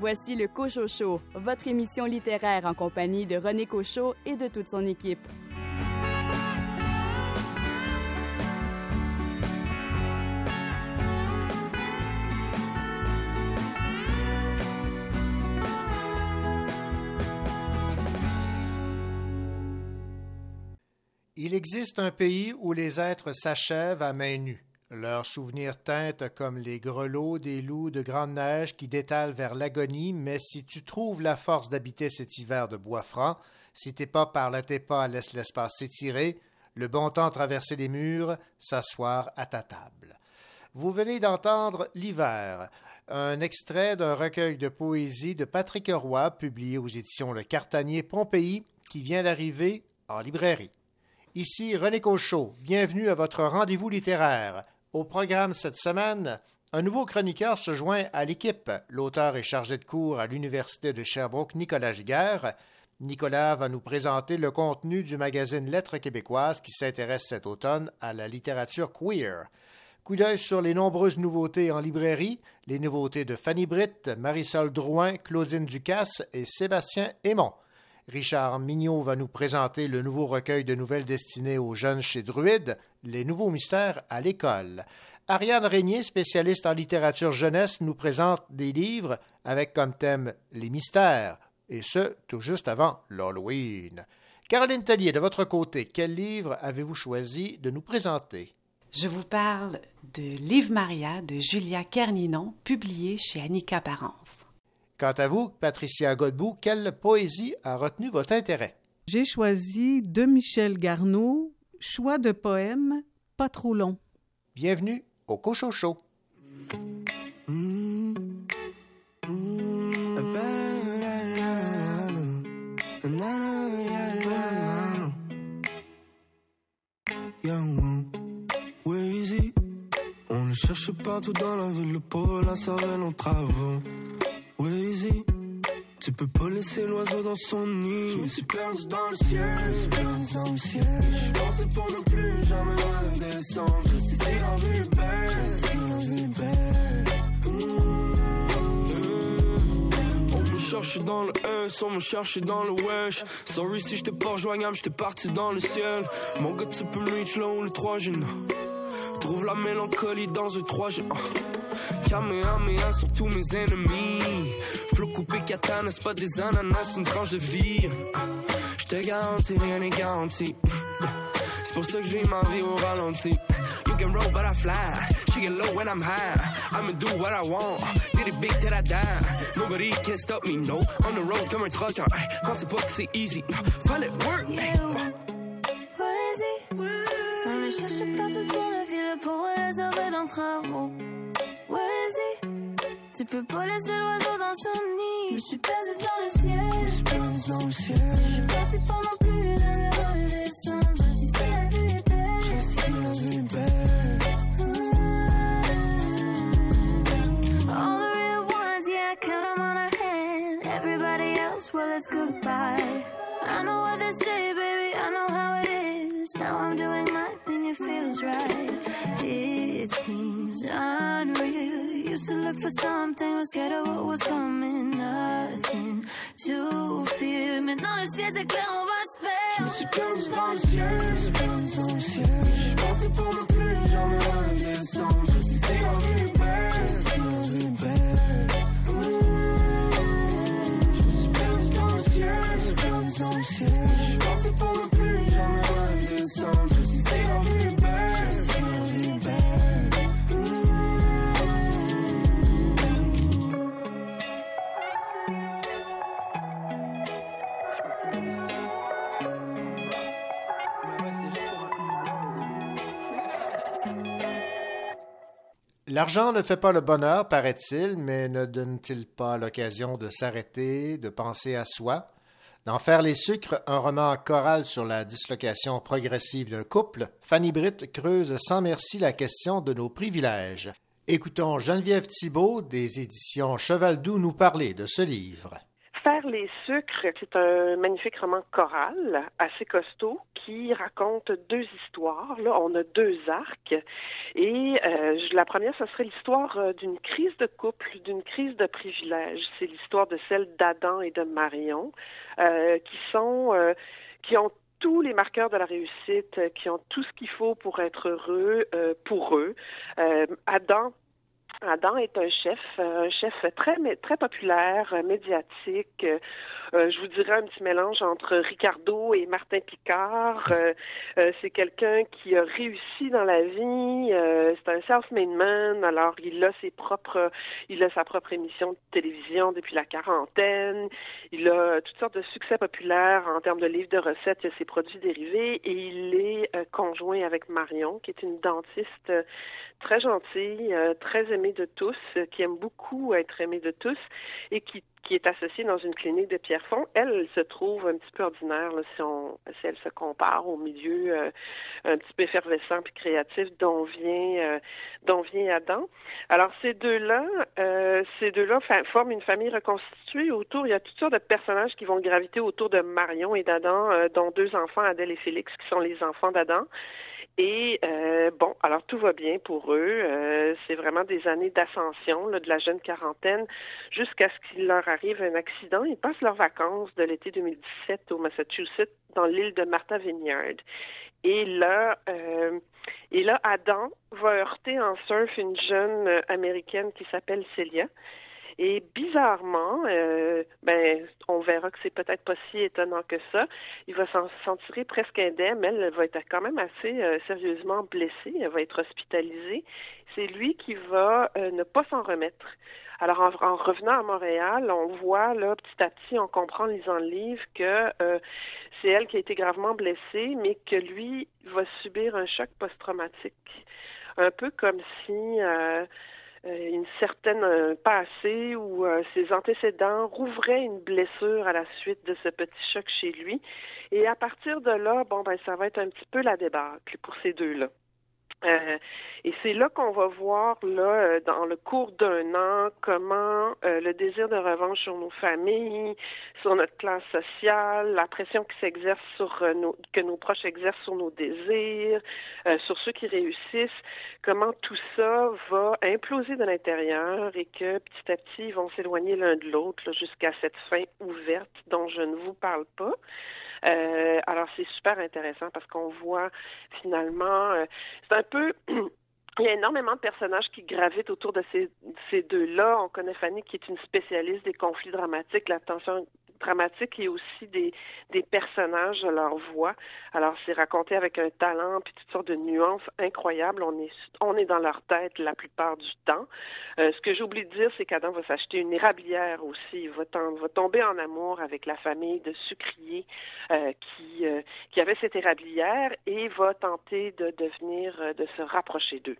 voici le Cochocho, votre émission littéraire en compagnie de René Cochot et de toute son équipe. Il existe un pays où les êtres s'achèvent à main nue. Leurs souvenirs teintent comme les grelots des loups de grande neige qui détalent vers l'agonie, mais si tu trouves la force d'habiter cet hiver de bois franc, si tes pas par à tes pas laisse l'espace s'étirer, le bon temps traverser les murs, s'asseoir à ta table. Vous venez d'entendre L'hiver, un extrait d'un recueil de poésie de Patrick Roy publié aux éditions Le Cartanier Pompéi qui vient d'arriver en librairie. Ici René Cochot. Bienvenue à votre rendez-vous littéraire. Au programme cette semaine, un nouveau chroniqueur se joint à l'équipe. L'auteur est chargé de cours à l'Université de Sherbrooke, Nicolas Giguère. Nicolas va nous présenter le contenu du magazine Lettres québécoises qui s'intéresse cet automne à la littérature queer. Coup d'œil sur les nombreuses nouveautés en librairie, les nouveautés de Fanny Britt, Marisol Drouin, Claudine Ducasse et Sébastien Aymon. Richard Mignot va nous présenter le nouveau recueil de nouvelles destinées aux jeunes chez Druide, Les nouveaux mystères à l'école. Ariane Régnier, spécialiste en littérature jeunesse, nous présente des livres avec comme thème les mystères, et ce, tout juste avant l'Halloween. Caroline Tellier, de votre côté, quel livre avez-vous choisi de nous présenter? Je vous parle de Livre Maria de Julia Kerninon, publié chez Annika Parence. Quant à vous, Patricia Godbout, quelle poésie a retenu votre intérêt? J'ai choisi de Michel Garneau, choix de poème pas trop long. Bienvenue au Cochocho. On le cherche partout dans la ville, le pauvre la cervelle en travaux. Wazy. Tu peux pas laisser l'oiseau dans son nid. Je me suis perdu dans le ciel, je me suis perdu dans le ciel. Je pensais pour ne plus jamais redescendre. Je sais si la vie est belle, je sais si la vie est belle. On me cherche dans le S, on me cherche dans le wesh. Sorry si j'étais pas rejoignable, j'étais parti dans le ciel. Mon gars, tu peux me reach là où le 3 G. Trouve la mélancolie dans un 3 G. Kamehameha sur tous mes ennemis. Flot coupé katana, c'est pas des ananas, une tranche de vie. J'te garantis, rien n'est garanti. C'est pour ça que je vis ma vie au ralenti. You can roll, but I fly. She get low when I'm high. I'ma do what I want. Did it big till I die? Nobody can stop me, no. On the road comme un trucker. Pensez pas que c'est easy. Fallait work. Yeah. On me cherche partout dans la ville pour les heures d'un travaux. Vas-y, tu peux pas laisser l'oiseau dans son nid. Je suis perdu dans le ciel. Je suis perdu dans le ciel. Je suis non plus. Je si la vue est belle. Je sais la vie est belle. All the real ones, yeah, I count them on a hand. Everybody else, well, it's goodbye. I know what they say, baby, I know how it is. Now I'm doing my thing, it feels right. It seems unreal. Used to look for something, was scared of what was coming. Nothing to fear. Maintenant le ciel c'est clair, on va se Je me suis perdu dans le ciel. Suis perdu dans le ciel. Je pensais pour ne plus jamais redescendre. Je sais si belle. Je suis perdu dans le ciel. Je me suis perdu dans le ciel. Je pensais pour ne plus jamais redescendre. L'argent ne fait pas le bonheur, paraît-il, mais ne donne-t-il pas l'occasion de s'arrêter, de penser à soi, d'en faire les sucres, un roman choral sur la dislocation progressive d'un couple, Fanny Britt creuse sans merci la question de nos privilèges. Écoutons Geneviève Thibault des éditions Cheval Doux nous parler de ce livre. Faire les sucres, c'est un magnifique roman choral, assez costaud, qui raconte deux histoires. Là, on a deux arcs. Et la première, ce serait l'histoire d'une crise de couple, d'une crise de privilège. C'est l'histoire de celle d'Adam et de Marion, qui sont, qui ont tous les marqueurs de la réussite, qui ont tout ce qu'il faut pour être heureux pour eux. Adam Adam est un chef, euh, un chef très très populaire, euh, médiatique. Euh, je vous dirais un petit mélange entre Ricardo et Martin Picard. C'est quelqu'un qui a réussi dans la vie. C'est un self-made man. Alors il a ses propres, il a sa propre émission de télévision depuis la quarantaine. Il a toutes sortes de succès populaires en termes de livres de recettes. Il a ses produits dérivés et il est conjoint avec Marion, qui est une dentiste très gentille, euh, très aimée de tous, euh, qui aime beaucoup être aimée de tous et qui, qui est associée dans une clinique de Pierrefonds. Elle, elle se trouve un petit peu ordinaire si, on, si elle se compare au milieu euh, un petit peu effervescent puis créatif dont vient dont vient Adam. Alors ces deux-là, ces deux-là forment une famille reconstituée autour. Il y a toutes sortes de personnages qui vont graviter autour de Marion et d'Adam, dont deux enfants, Adèle et Félix, qui sont les enfants d'Adam. Et euh, bon, alors tout va bien pour eux. Euh, c'est vraiment des années d'ascension de la jeune quarantaine jusqu'à ce qu'il leur arrive un accident. Ils passent leurs vacances de l'été 2017 au Massachusetts dans l'île de Martha Vineyard. Et là, euh, et là, Adam va heurter en surf une jeune américaine qui s'appelle Celia. Et bizarrement, euh, ben, on verra que c'est peut-être pas si étonnant que ça. Il va s'en tirer presque indemne. Elle, elle va être quand même assez euh, sérieusement blessée. Elle va être hospitalisée. C'est lui qui va euh, ne pas s'en remettre. Alors, en, en revenant à Montréal, on voit là petit à petit, on comprend en lisant le livre que c'est elle qui a été gravement blessée, mais que lui va subir un choc post-traumatique, un peu comme si une certaine euh, passé ou euh, ses antécédents rouvraient une blessure à la suite de ce petit choc chez lui. Et à partir de là, bon ben ça va être un petit peu la débâcle pour ces deux-là. Euh, et c'est là qu'on va voir là euh, dans le cours d'un an comment euh, le désir de revanche sur nos familles, sur notre classe sociale, la pression qui s'exerce sur nos que nos proches exercent sur nos désirs, sur ceux qui réussissent, comment tout ça va imploser de l'intérieur et que petit à petit ils vont s'éloigner l'un de l'autre jusqu'à cette fin ouverte dont je ne vous parle pas. Euh, alors c'est super intéressant parce qu'on voit finalement, euh, c'est un peu il y a énormément de personnages qui gravitent autour de ces, ces deux-là. On connaît Fanny qui est une spécialiste des conflits dramatiques, la tension dramatique et aussi des, des personnages, leur voix. Alors, c'est raconté avec un talent puis toutes sortes de nuances incroyables. On est, on est dans leur tête la plupart du temps. Euh, ce que j'oublie de dire, c'est qu'Adam va s'acheter une érablière aussi. Il va, va tomber en amour avec la famille de sucriers euh, qui, euh, qui avait cette érablière et va tenter de devenir, de se rapprocher d'eux.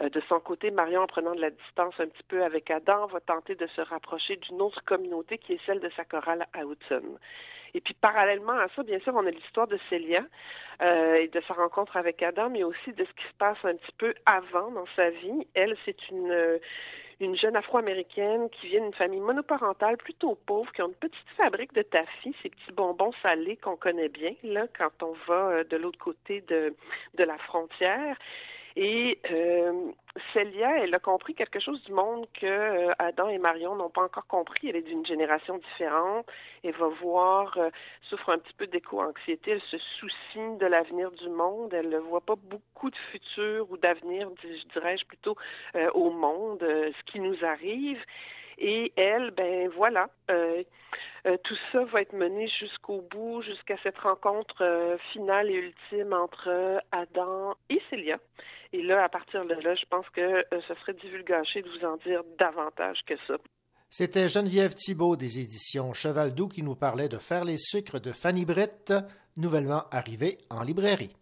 De son côté, Marion, en prenant de la distance un petit peu avec Adam, va tenter de se rapprocher d'une autre communauté qui est celle de sa chorale à. Et puis parallèlement à ça, bien sûr, on a l'histoire de Célia euh, et de sa rencontre avec Adam, mais aussi de ce qui se passe un petit peu avant dans sa vie. Elle, c'est une euh, une jeune afro-américaine qui vient d'une famille monoparentale plutôt pauvre, qui a une petite fabrique de taffy, ces petits bonbons salés qu'on connaît bien là quand on va euh, de l'autre côté de la frontière. Et euh, Célia, elle a compris quelque chose du monde que euh, Adam et Marion n'ont pas encore compris. Elle est d'une génération différente. Elle va voir, euh, souffre un petit peu d'éco-anxiété. Elle se soucie de l'avenir du monde. Elle ne voit pas beaucoup de futur ou d'avenir, dis- dirais-je plutôt, au monde, ce qui nous arrive. Et elle, ben voilà, tout ça va être mené jusqu'au bout, jusqu'à cette rencontre finale et ultime entre Adam et Célia. Et là, à partir de là, je pense que euh, ce serait divulgaché de vous en dire davantage que ça. C'était Geneviève Thibault des éditions Cheval Doux qui nous parlait de Faire les sucres de Fanny Britt, nouvellement arrivé en librairie.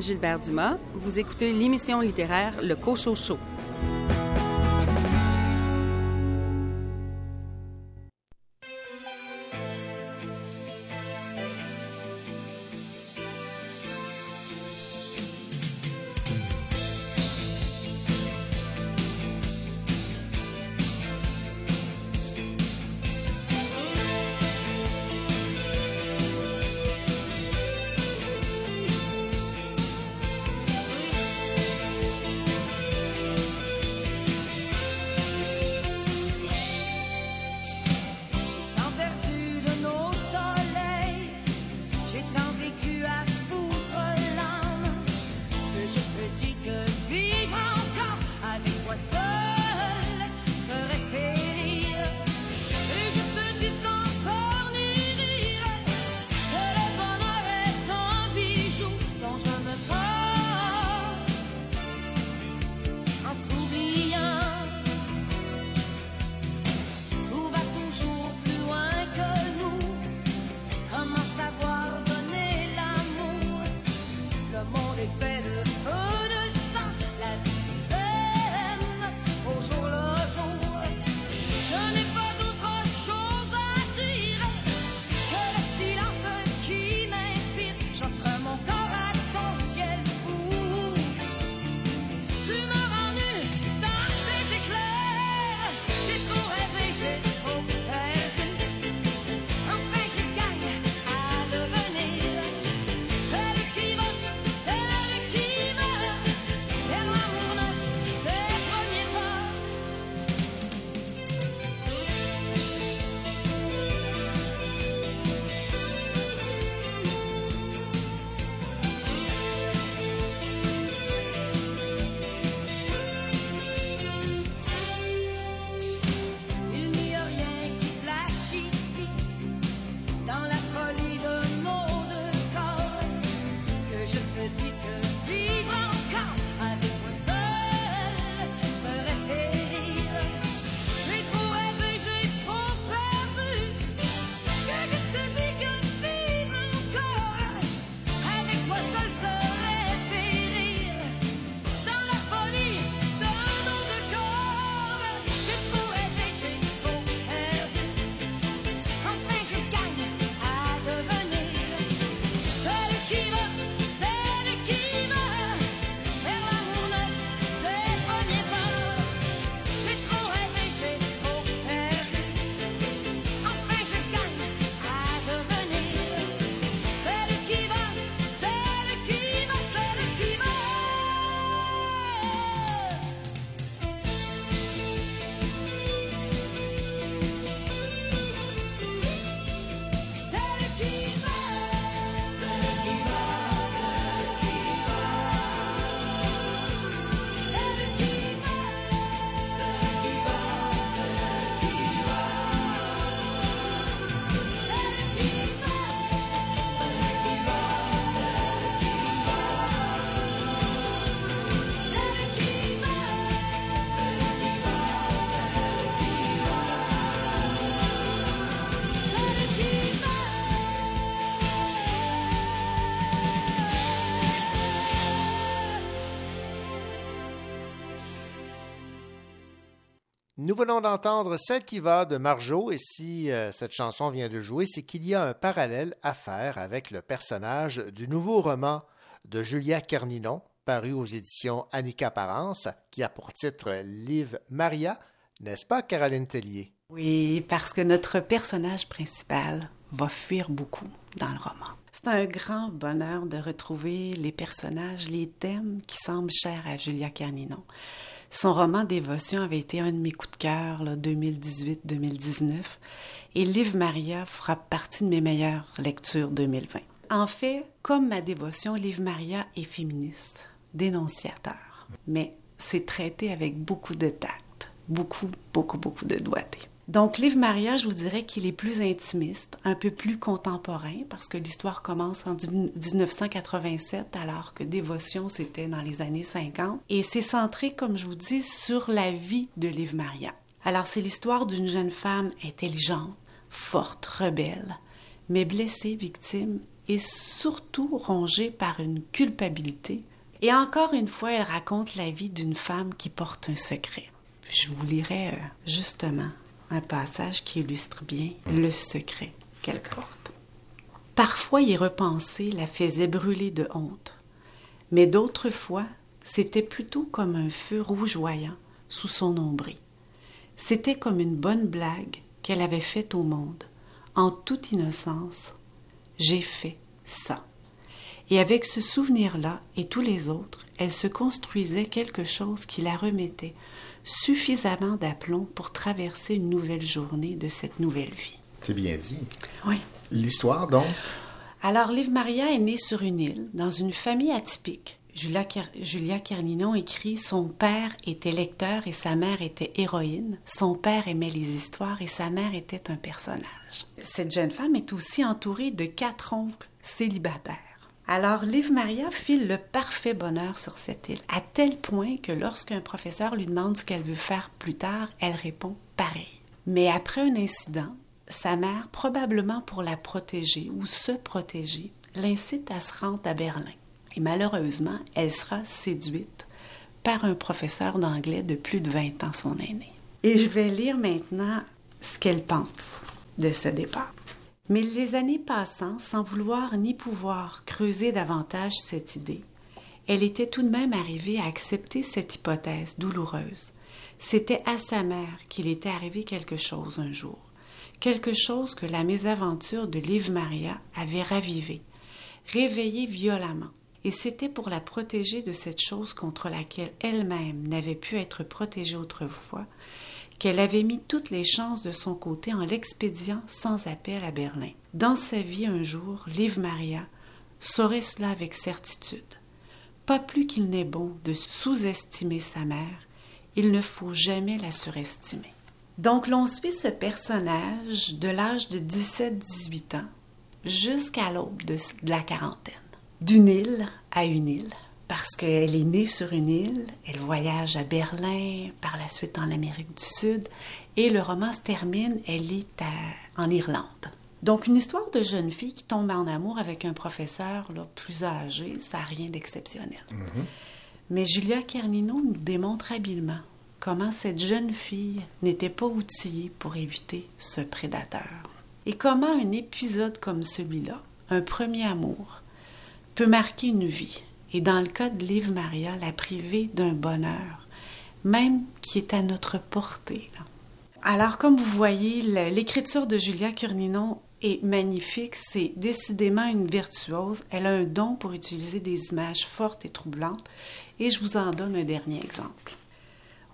Gilbert-Dumas, vous écoutez l'émission littéraire Le Cochot Chaud. Nous venons d'entendre Celle qui va de Marjo et si euh, cette chanson vient de jouer, c'est qu'il y a un parallèle à faire avec le personnage du nouveau roman de Julia Kerninon, paru aux éditions Annika Parence, qui a pour titre Liv Maria, n'est-ce pas Caroline Tellier? Oui, parce que notre personnage principal va fuir beaucoup dans le roman. C'est un grand bonheur de retrouver les personnages, les thèmes qui semblent chers à Julia Kerninon. Son roman Dévotion avait été un de mes coups de cœur, 2018-2019, et Liv Maria fera partie de mes meilleures lectures 2020. En fait, comme ma dévotion, Liv Maria est féministe, dénonciateur, mais c'est traité avec beaucoup de tact, beaucoup, beaucoup, beaucoup de doigté. Donc, Livre Maria, je vous dirais qu'il est plus intimiste, un peu plus contemporain, parce que l'histoire commence en 1987, alors que Dévotion, c'était dans les années 50. Et c'est centré, comme je vous dis, sur la vie de Livre Maria. Alors, c'est l'histoire d'une jeune femme intelligente, forte, rebelle, mais blessée, victime, et surtout rongée par une culpabilité. Et encore une fois, elle raconte la vie d'une femme qui porte un secret. Je vous lirai euh, justement un passage qui illustre bien le secret qu'elle porte. Parfois y repenser la faisait brûler de honte, mais d'autres fois c'était plutôt comme un feu rougeoyant sous son nombril. C'était comme une bonne blague qu'elle avait faite au monde, en toute innocence. J'ai fait ça. Et avec ce souvenir-là et tous les autres, elle se construisait quelque chose qui la remettait suffisamment d'aplomb pour traverser une nouvelle journée de cette nouvelle vie. C'est bien dit. Oui. L'histoire, donc? Alors, Liv Maria est née sur une île, dans une famille atypique. Julia, Julia Carninon écrit Son père était lecteur et sa mère était héroïne. Son père aimait les histoires et sa mère était un personnage. Cette jeune femme est aussi entourée de quatre oncles célibataires. Alors, Liv Maria file le parfait bonheur sur cette île, à tel point que lorsqu'un professeur lui demande ce qu'elle veut faire plus tard, elle répond pareil. Mais après un incident, sa mère, probablement pour la protéger ou se protéger, l'incite à se rendre à Berlin. Et malheureusement, elle sera séduite par un professeur d'anglais de plus de 20 ans, son aîné. Et je vais lire maintenant ce qu'elle pense de ce départ. Mais les années passant, sans vouloir ni pouvoir creuser davantage cette idée, elle était tout de même arrivée à accepter cette hypothèse douloureuse. C'était à sa mère qu'il était arrivé quelque chose un jour, quelque chose que la mésaventure de Liv Maria avait ravivé, réveillé violemment, et c'était pour la protéger de cette chose contre laquelle elle-même n'avait pu être protégée autrefois qu'elle avait mis toutes les chances de son côté en l'expédiant sans appel à Berlin. Dans sa vie un jour, Liv Maria saurait cela avec certitude. Pas plus qu'il n'est bon de sous-estimer sa mère, il ne faut jamais la surestimer. Donc l'on suit ce personnage de l'âge de 17-18 ans jusqu'à l'aube de la quarantaine. D'une île à une île, parce qu'elle est née sur une île, elle voyage à Berlin, par la suite en Amérique du Sud, et le roman se termine, elle est en Irlande. Donc une histoire de jeune fille qui tombe en amour avec un professeur là, plus âgé, ça n'a rien d'exceptionnel. Mhm. Mais Julia Carnino nous démontre habilement comment cette jeune fille n'était pas outillée pour éviter ce prédateur. Et comment un épisode comme celui-là, un premier amour, peut marquer une vie et dans le cas de Liv Maria, la priver d'un bonheur, même qui est à notre portée. Alors, comme vous voyez, l'écriture de Julia Curninon est magnifique, c'est décidément une virtuose. Elle a un don pour utiliser des images fortes et troublantes. Et je vous en donne un dernier exemple.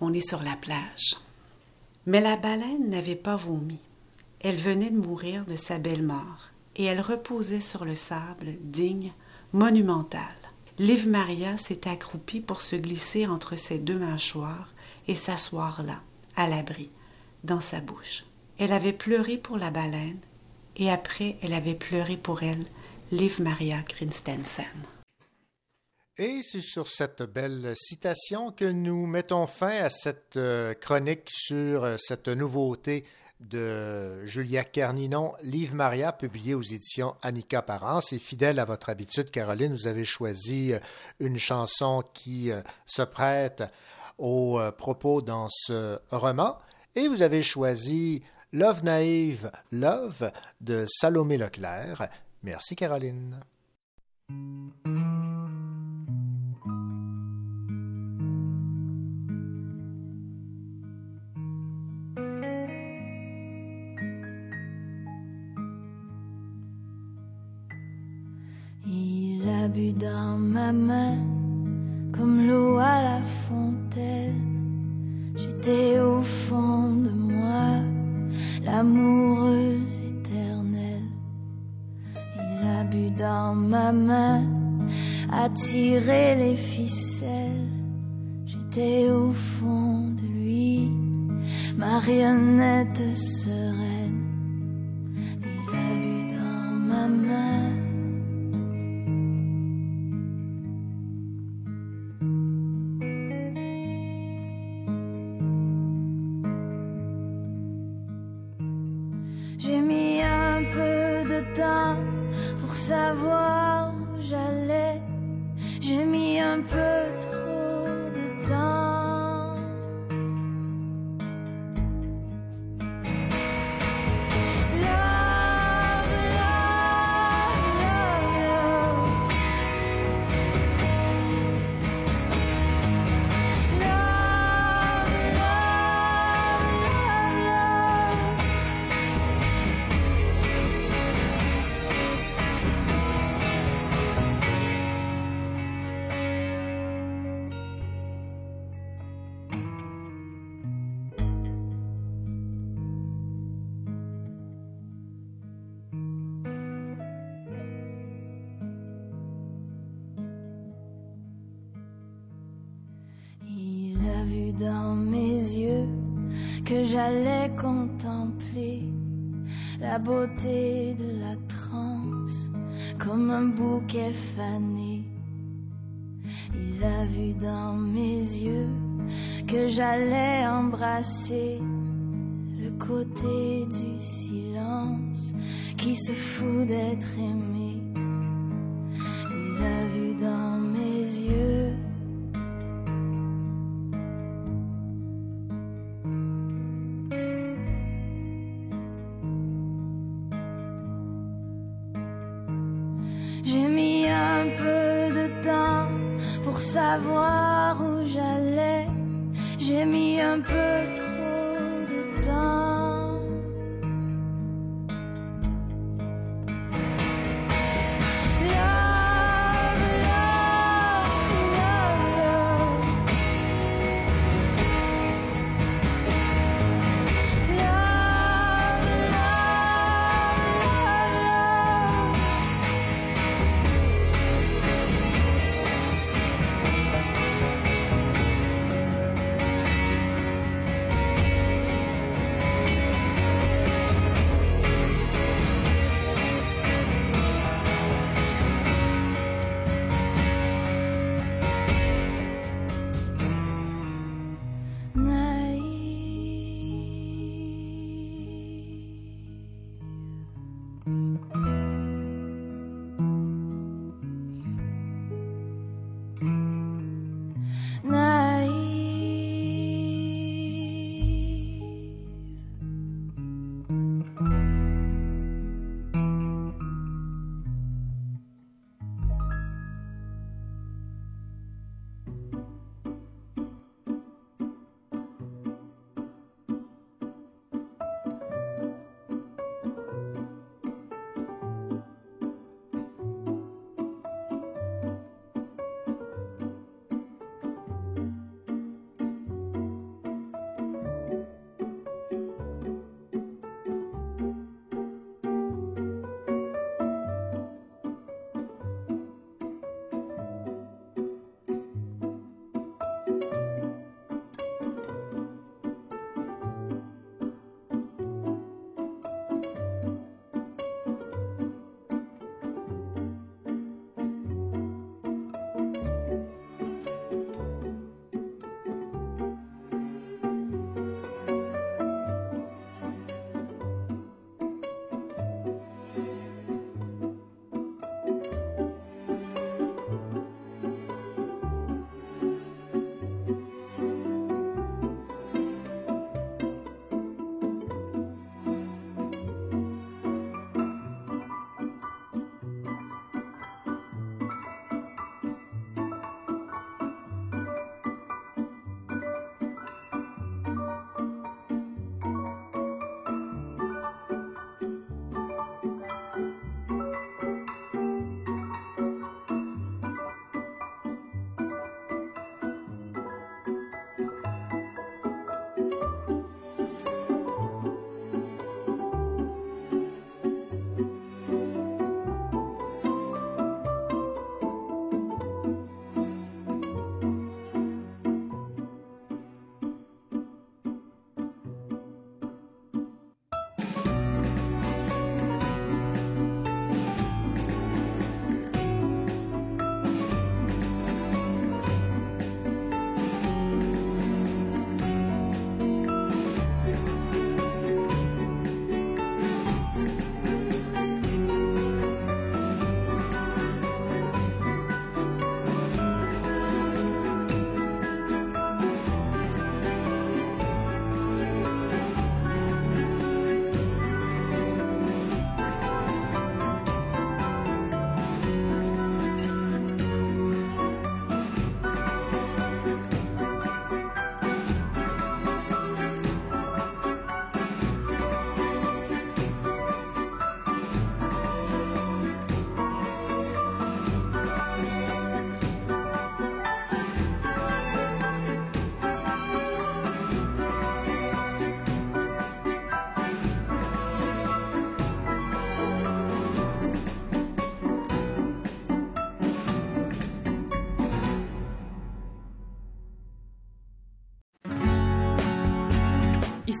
On est sur la plage. Mais la baleine n'avait pas vomi. Elle venait de mourir de sa belle mort, et elle reposait sur le sable, digne, monumental. Liv Maria s'est accroupie pour se glisser entre ses deux mâchoires et s'asseoir là, à l'abri, dans sa bouche. Elle avait pleuré pour la baleine et après elle avait pleuré pour elle, Liv Maria Christensen. Et c'est sur cette belle citation que nous mettons fin à cette euh, chronique sur euh, cette nouveauté de Julia Carninon, Livre Maria, publié aux éditions Annika Parence. Et fidèle à votre habitude, Caroline, vous avez choisi euh, une chanson qui euh, se prête aux euh, propos dans ce roman. Et vous avez choisi Love Naïve, Love de Salomé Leclerc. Merci, Caroline. J'étais au fond de lui, marionnette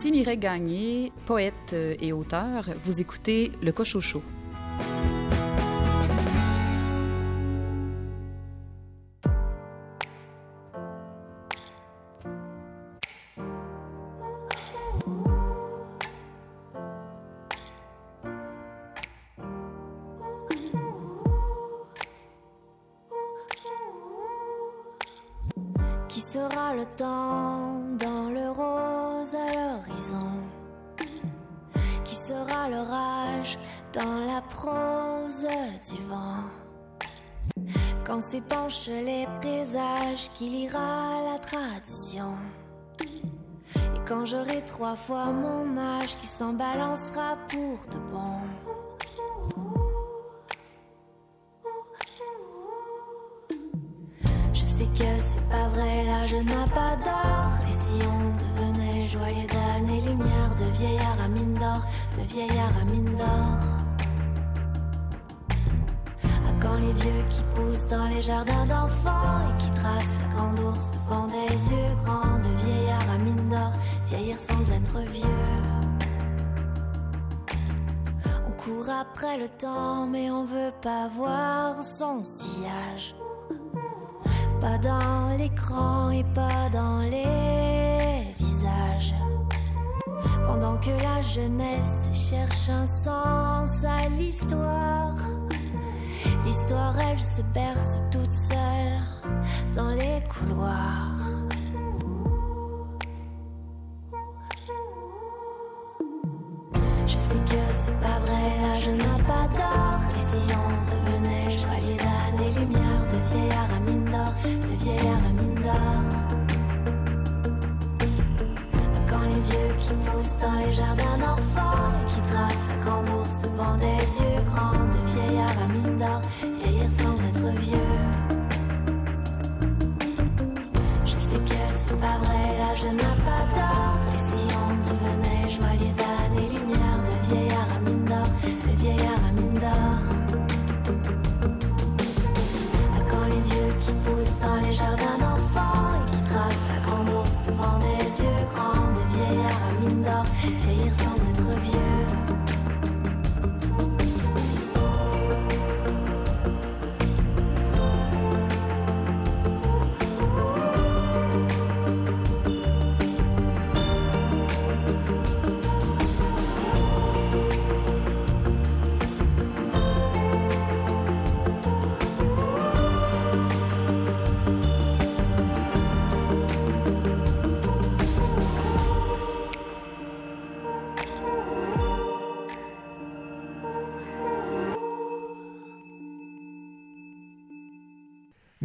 Ici Mireille Gagné, poète et auteur. Vous écoutez Le Cochocho. Après le temps, mais on veut pas voir son sillage. Pas dans l'écran et pas dans les visages. Pendant que la jeunesse cherche un sens à l'histoire. L'histoire, elle se berce toute seule dans les couloirs.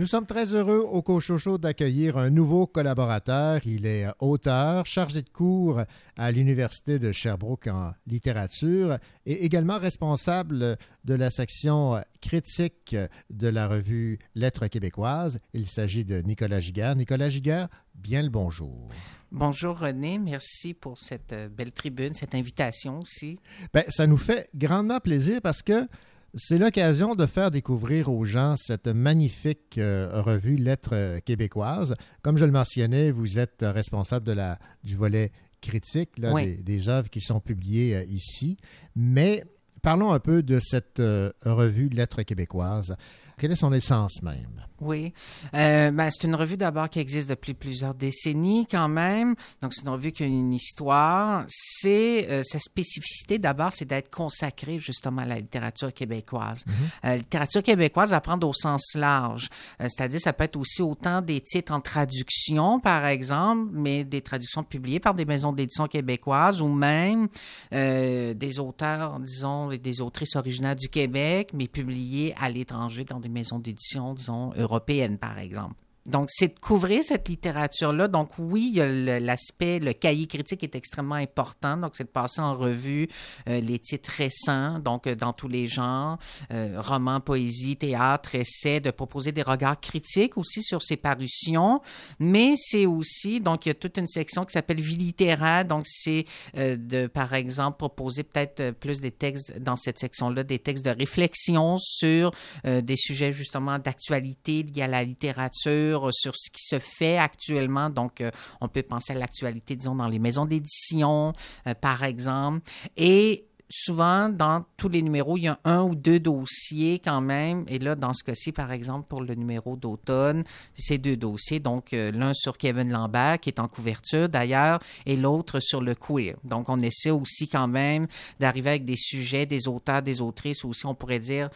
Nous sommes très heureux au Cochocho d'accueillir un nouveau collaborateur. Il est auteur, chargé de cours à l'Université de Sherbrooke en littérature et également responsable de la section critique de la revue Lettres québécoises. Il s'agit de Nicolas Giguère. Nicolas Giguère, bien le bonjour. Bonjour René, merci pour cette belle tribune, cette invitation aussi. Ben, ça nous fait grandement plaisir parce que c'est l'occasion de faire découvrir aux gens cette magnifique euh, revue Lettres québécoises. Comme je le mentionnais, vous êtes responsable de la, du volet critique là, Oui. des, des œuvres qui sont publiées euh, ici. Mais parlons un peu de cette euh, revue Lettres québécoises. Quelle est son essence même? Oui, Euh, ben, c'est une revue d'abord qui existe depuis plusieurs décennies quand même. Donc c'est une revue qui a une histoire. C'est euh, sa spécificité d'abord, c'est d'être consacrée justement à la littérature québécoise. Euh, littérature québécoise à prendre au sens large, c'est-à-dire ça peut être aussi autant des titres en traduction par exemple, mais des traductions publiées par des maisons d'édition québécoises ou même des auteurs, disons, des autrices originaires du Québec, mais publiées à l'étranger dans des maisons d'édition, disons, européennes, par exemple. Donc, c'est de couvrir cette littérature-là. Donc, oui, l'aspect, le cahier critique est extrêmement important. Donc, c'est de passer en revue euh, les titres récents, donc euh, dans tous les genres, euh, romans, poésie, théâtre, essais, de proposer des regards critiques aussi sur ces parutions. Mais c'est aussi, donc, il y a toute une section qui s'appelle vie littéraire. Donc, c'est de, par exemple, proposer peut-être plus des textes dans cette section-là, des textes de réflexion sur des sujets justement d'actualité liés à la littérature, sur, sur ce qui se fait actuellement. Donc, euh, on peut penser à l'actualité, disons, dans les maisons d'édition, euh, par exemple. Et souvent, dans tous les numéros, il y a un ou deux dossiers quand même. Et là, dans ce cas-ci, par exemple, pour le numéro d'automne, c'est deux dossiers. Donc, euh, l'un sur Kevin Lambert, qui est en couverture d'ailleurs, et l'autre sur le queer. Donc, on essaie aussi quand même d'arriver avec des sujets, des auteurs, des autrices, aussi, on pourrait dire,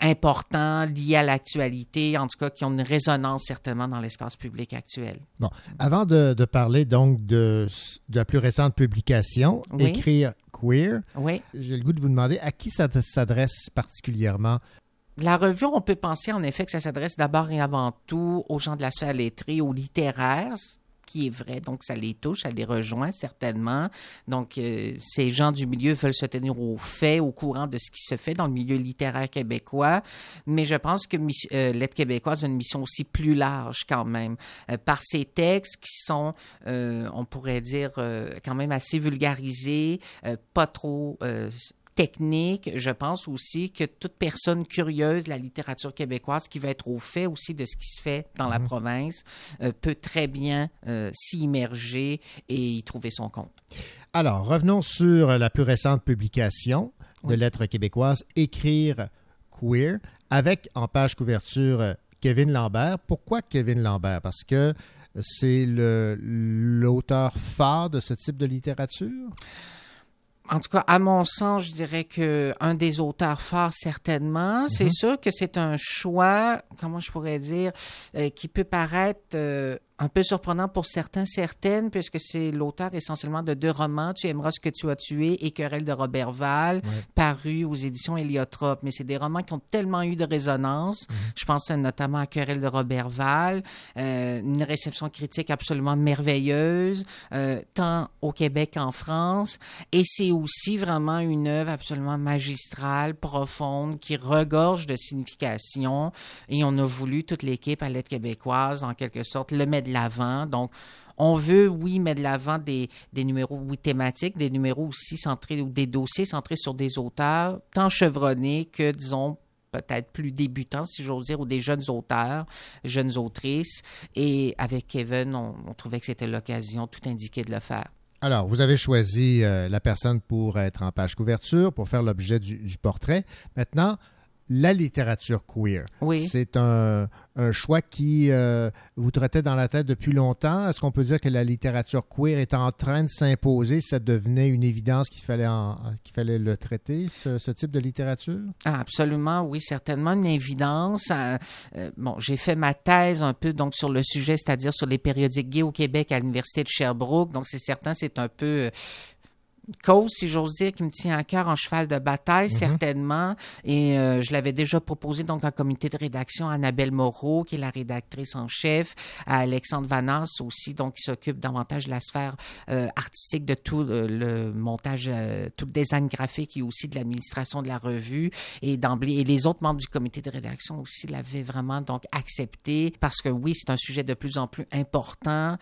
importants, liés à l'actualité, en tout cas, qui ont une résonance certainement dans l'espace public actuel. Bon, avant de, de parler donc de, de, la plus récente publication, Oui. Écrire queer, Oui. j'ai le goût de vous demander à qui ça s'adresse particulièrement? La revue, on peut penser en effet que ça s'adresse d'abord et avant tout aux gens de la sphère lettrée, aux littéraires, qui est vrai. Donc, ça les touche, ça les rejoint certainement. Donc, euh, ces gens du milieu veulent se tenir au fait, au courant de ce qui se fait dans le milieu littéraire québécois. Mais je pense que euh, Lettre québécoise a une mission aussi plus large quand même, euh, par ces textes qui sont, euh, on pourrait dire, quand même assez vulgarisés, pas trop... technique, je pense aussi que toute personne curieuse de la littérature québécoise qui va être au fait aussi de ce qui se fait dans la province euh, peut très bien euh, s'y immerger et y trouver son compte. Alors, revenons sur la plus récente publication de Oui. Lettres québécoises, Écrire queer, avec en page couverture euh, Kevin Lambert. Pourquoi Kevin Lambert? Parce que c'est l'auteur phare de ce type de littérature? En tout cas, à mon sens, je dirais que un des auteurs phares, certainement. C'est sûr que c'est un choix, comment je pourrais dire, euh, qui peut paraître euh, un peu surprenant pour certains, certaines, puisque c'est l'auteur essentiellement de deux romans, Tu aimeras ce que tu as tué et Querelle de Robert Val, parus aux éditions Héliotrope. Mais c'est des romans qui ont tellement eu de résonance. Je pense notamment à Querelle de Robert Val, euh, une réception critique absolument merveilleuse, euh, tant au Québec qu'en France. Et c'est aussi vraiment une œuvre absolument magistrale, profonde, qui regorge de signification. Et on a voulu, toute l'équipe à l'aide québécoise, en quelque sorte, le mettre l'avant. Donc, on veut, oui, mettre de l'avant des, numéros, thématiques, des numéros aussi centrés, ou des dossiers centrés sur des auteurs, tant chevronnés que, disons, peut-être plus débutants, si j'ose dire, ou des jeunes auteurs, jeunes autrices. Et avec Kevin, on, trouvait que c'était l'occasion tout indiqué de le faire. Alors, vous avez choisi euh, la personne pour être en page couverture, pour faire l'objet du portrait. Maintenant, la littérature queer. Oui. C'est un, un choix qui euh, vous traitait dans la tête depuis longtemps. Est-ce qu'on peut dire que la littérature queer est en train de s'imposer? Ça devenait une évidence qu'il fallait, qu'il fallait le traiter, ce, ce type de littérature? Absolument, oui, certainement une évidence. Euh, euh, bon, j'ai fait ma thèse un peu donc sur le sujet, c'est-à-dire sur les périodiques gays au Québec à l'université de Sherbrooke. Donc c'est certain, c'est un peu cause, si j'ose dire, qui me tient à cœur en cheval de bataille, certainement. Et euh, je l'avais déjà proposé donc en comité de rédaction à Annabelle Moreau, qui est la rédactrice en chef, à Alexandre Vanas aussi, donc qui s'occupe davantage de la sphère euh, artistique de tout euh, le montage, tout le design graphique et aussi de l'administration de la revue. Et d'emblée, et les autres membres du comité de rédaction aussi l'avaient vraiment donc accepté parce que oui, c'est un sujet de plus en plus important,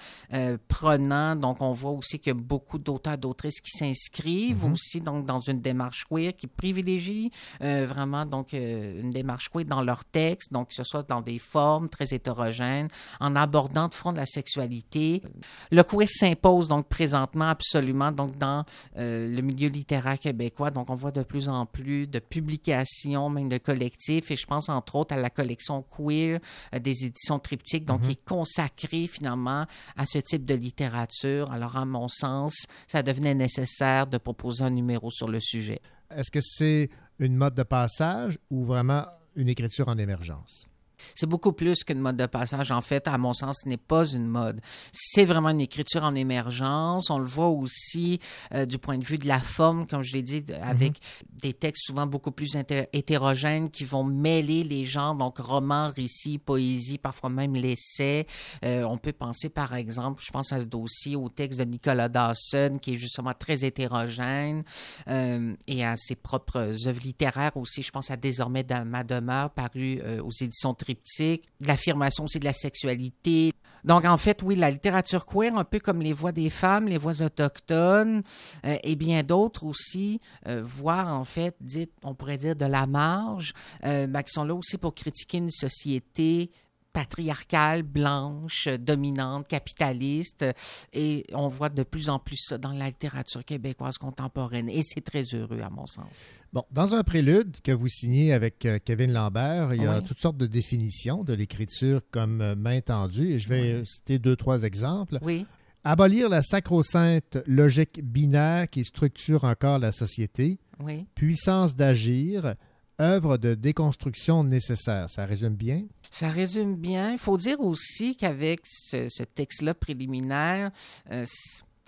prenant. Donc, on voit aussi qu'il y a beaucoup d'auteurs, d'autrices qui s'inscrivent aussi donc dans une démarche queer qui privilégie euh, vraiment donc euh, une démarche queer dans leurs textes, donc que ce soit dans des formes très hétérogènes, en abordant de front de la sexualité. Le queer s'impose donc présentement absolument donc dans euh, le milieu littéraire québécois. Donc, on voit de plus en plus de publications, même de collectifs, et je pense entre autres à la collection queer des éditions triptyques, donc qui est consacrée finalement à ce type de littérature. Alors, à mon sens, ça devenait nécessaire de proposer un numéro sur le sujet. Est-ce que c'est une mode de passage ou vraiment une écriture en émergence? C'est beaucoup plus qu'une mode de passage. En fait, à mon sens, ce n'est pas une mode. C'est vraiment une écriture en émergence. On le voit aussi euh, du point de vue de la forme, comme je l'ai dit, avec des textes souvent beaucoup plus hétérogènes qui vont mêler les genres, donc romans, récits, poésie, parfois même l'essai. Euh, on peut penser, par exemple, je pense à ce dossier, au texte de Nicolas Dawson, qui est justement très hétérogène, euh, et à ses propres œuvres littéraires aussi. Je pense à Désormais dans ma demeure, paru aux éditions Triptyque, l'affirmation aussi de la sexualité. Donc, en fait, oui, la littérature queer, un peu comme les voix des femmes, les voix autochtones, euh, et bien d'autres aussi, euh, voire, en fait, dites, on pourrait dire de la marge, euh, ben, qui sont là aussi pour critiquer une société patriarcale, blanche, dominante, capitaliste. Et on voit de plus en plus ça dans la littérature québécoise contemporaine. Et c'est très heureux, à mon sens. Bon, dans un prélude que vous signez avec euh, Kevin Lambert, il y a Oui. toutes sortes de définitions de l'écriture comme euh, main tendue. Et je vais citer deux, trois exemples. Oui. Abolir la sacro-sainte logique binaire qui structure encore la société. Oui. Puissance d'agir. Œuvre de déconstruction nécessaire. Ça résume bien? Ça résume bien. Il faut dire aussi qu'avec ce, texte-là préliminaire, euh,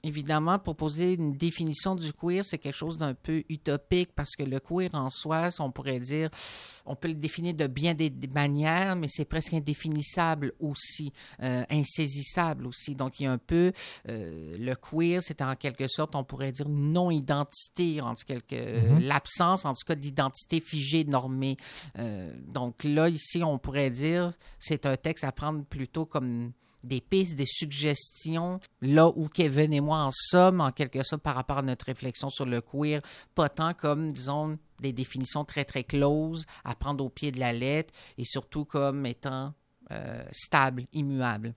évidemment, proposer une définition du queer, c'est quelque chose d'un peu utopique parce que le queer en soi, on pourrait dire, on peut le définir de bien des, des manières, mais c'est presque indéfinissable aussi, euh, insaisissable aussi. Donc, il y a un peu, euh, le queer, c'est en quelque sorte, on pourrait dire non-identité, en tout quelque, Mhm. l'absence, en tout cas, d'identité figée, normée. Euh, donc là, ici, on pourrait dire, c'est un texte à prendre plutôt comme des pistes, des suggestions, là où Kevin et moi en sommes, en quelque sorte, par rapport à notre réflexion sur le queer, pas tant comme, disons, des définitions très, très closes, à prendre au pied de la lettre, et surtout comme étant euh, stable, immuable.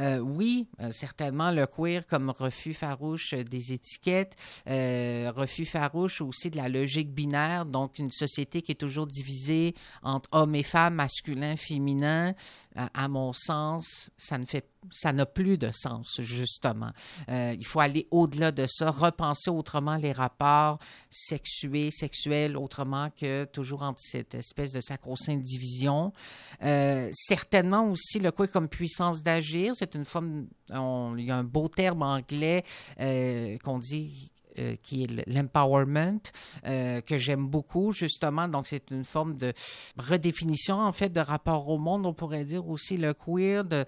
Euh, oui, euh, certainement le queer comme refus farouche des étiquettes, euh, refus farouche aussi de la logique binaire, donc une société qui est toujours divisée entre hommes et femmes, masculin, féminin. À, mon sens, ça ne fait ça n'a plus de sens, justement. Il faut aller au-delà de ça, repenser autrement les rapports sexués, sexuels, autrement que toujours entre cette espèce de sacro-sainte division. Certainement aussi le quoi comme puissance d'agir, c'est une forme, il y a un beau terme anglais euh, qu'on dit euh, qui est l'empowerment, euh, que j'aime beaucoup, justement. Donc, c'est une forme de redéfinition, en fait, de rapport au monde. On pourrait dire aussi le queer, de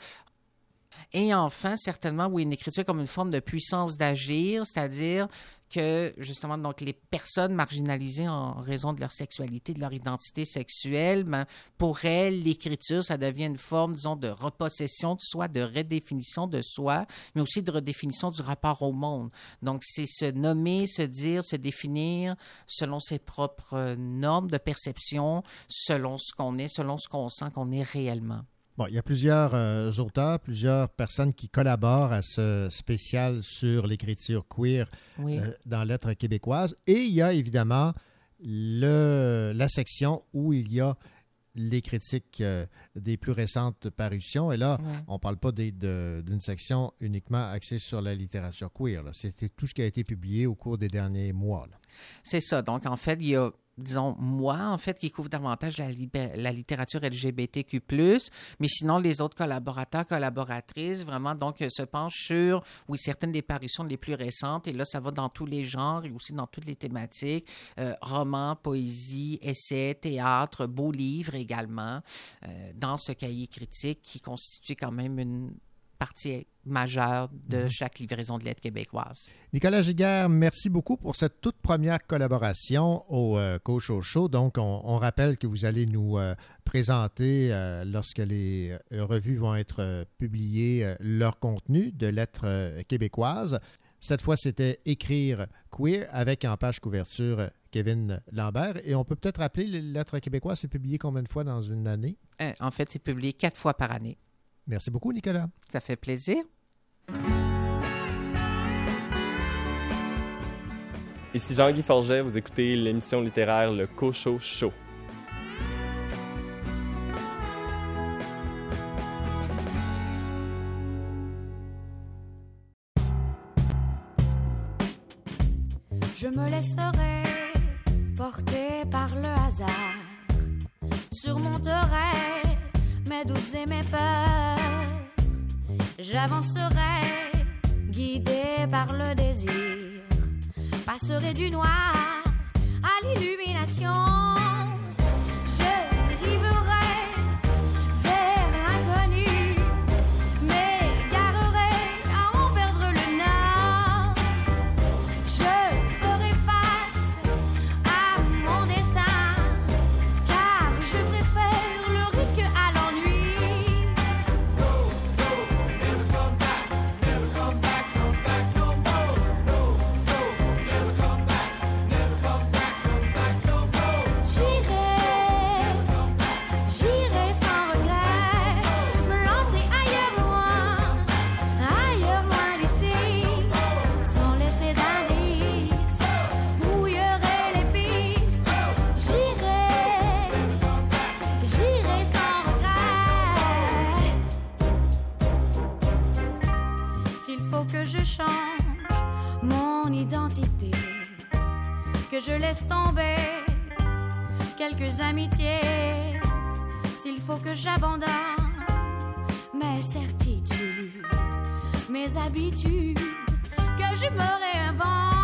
et enfin, certainement, oui, une écriture comme une forme de puissance d'agir, c'est-à-dire que, justement, donc, les personnes marginalisées en raison de leur sexualité, de leur identité sexuelle, ben, pour elles, l'écriture, ça devient une forme, disons, de repossession de soi, de redéfinition de soi, mais aussi de redéfinition du rapport au monde. Donc, c'est se nommer, se dire, se définir selon ses propres euh, normes de perception, selon ce qu'on est, selon ce qu'on sent qu'on est réellement. Bon, il y a plusieurs euh, auteurs, plusieurs personnes qui collaborent à ce spécial sur l'écriture queer Oui. euh, dans Lettres québécoises. Et il y a évidemment le, la section où il y a les critiques euh, des plus récentes parutions. Et là, Ouais. on ne parle pas d'une section uniquement axée sur la littérature queer. C'était tout ce qui a été publié au cours des derniers mois. C'est ça. Donc, en fait, il y a, disons, moi, en fait, qui couvre davantage la, littérature LGBTQ+, mais sinon, les autres collaborateurs, collaboratrices, vraiment, donc, euh, se penchent sur, oui, certaines des parutions les plus récentes, et là, ça va dans tous les genres et aussi dans toutes les thématiques, euh, romans, poésie, essais, théâtre, beaux livres également, euh, dans ce cahier critique qui constitue quand même une partie majeure de Mhm. chaque livraison de lettres québécoises. Nicolas Giguère, merci beaucoup pour cette toute première collaboration au euh, Coach Show. Donc, on, on rappelle que vous allez nous euh, présenter, euh, lorsque les revues vont être publiées, leur contenu de lettres québécoises. Cette fois, c'était Écrire queer avec en page couverture Kevin Lambert. Et on peut peut-être rappeler les lettres québécoises, c'est publié combien de fois dans une année? En fait, c'est publié quatre fois par année. Merci beaucoup, Nicolas. Ça fait plaisir. Ici Jean-Guy Forget, vous écoutez l'émission littéraire Le Cocho Show. Je me laisserai porter par le hasard. Surmonterai mes doutes et mes peurs. J'avancerai guidé par le désir. Passerai du noir à l'illumination. Laisse tomber quelques amitiés. S'il faut que j'abandonne mes certitudes, mes habitudes, que je me réinvente.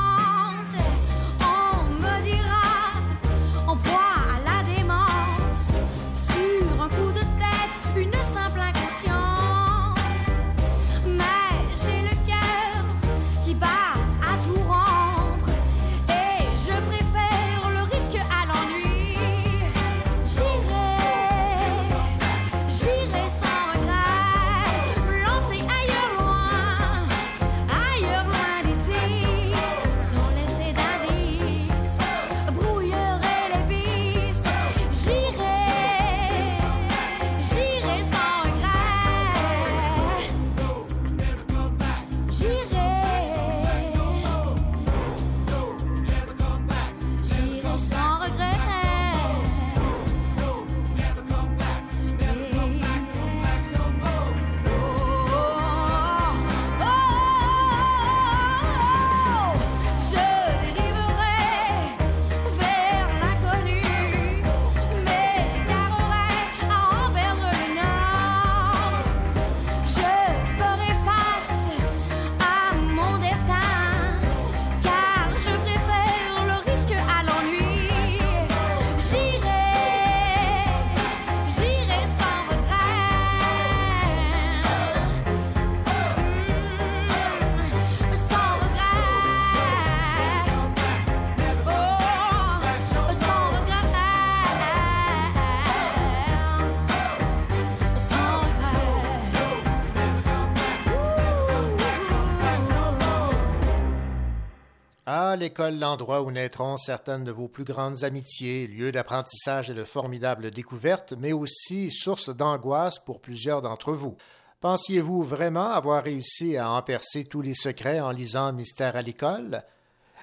L'école, l'endroit où naîtront certaines de vos plus grandes amitiés, lieu d'apprentissage et de formidables découvertes, mais aussi source d'angoisse pour plusieurs d'entre vous. Pensiez-vous vraiment avoir réussi à en percer tous les secrets en lisant Mystère à l'école?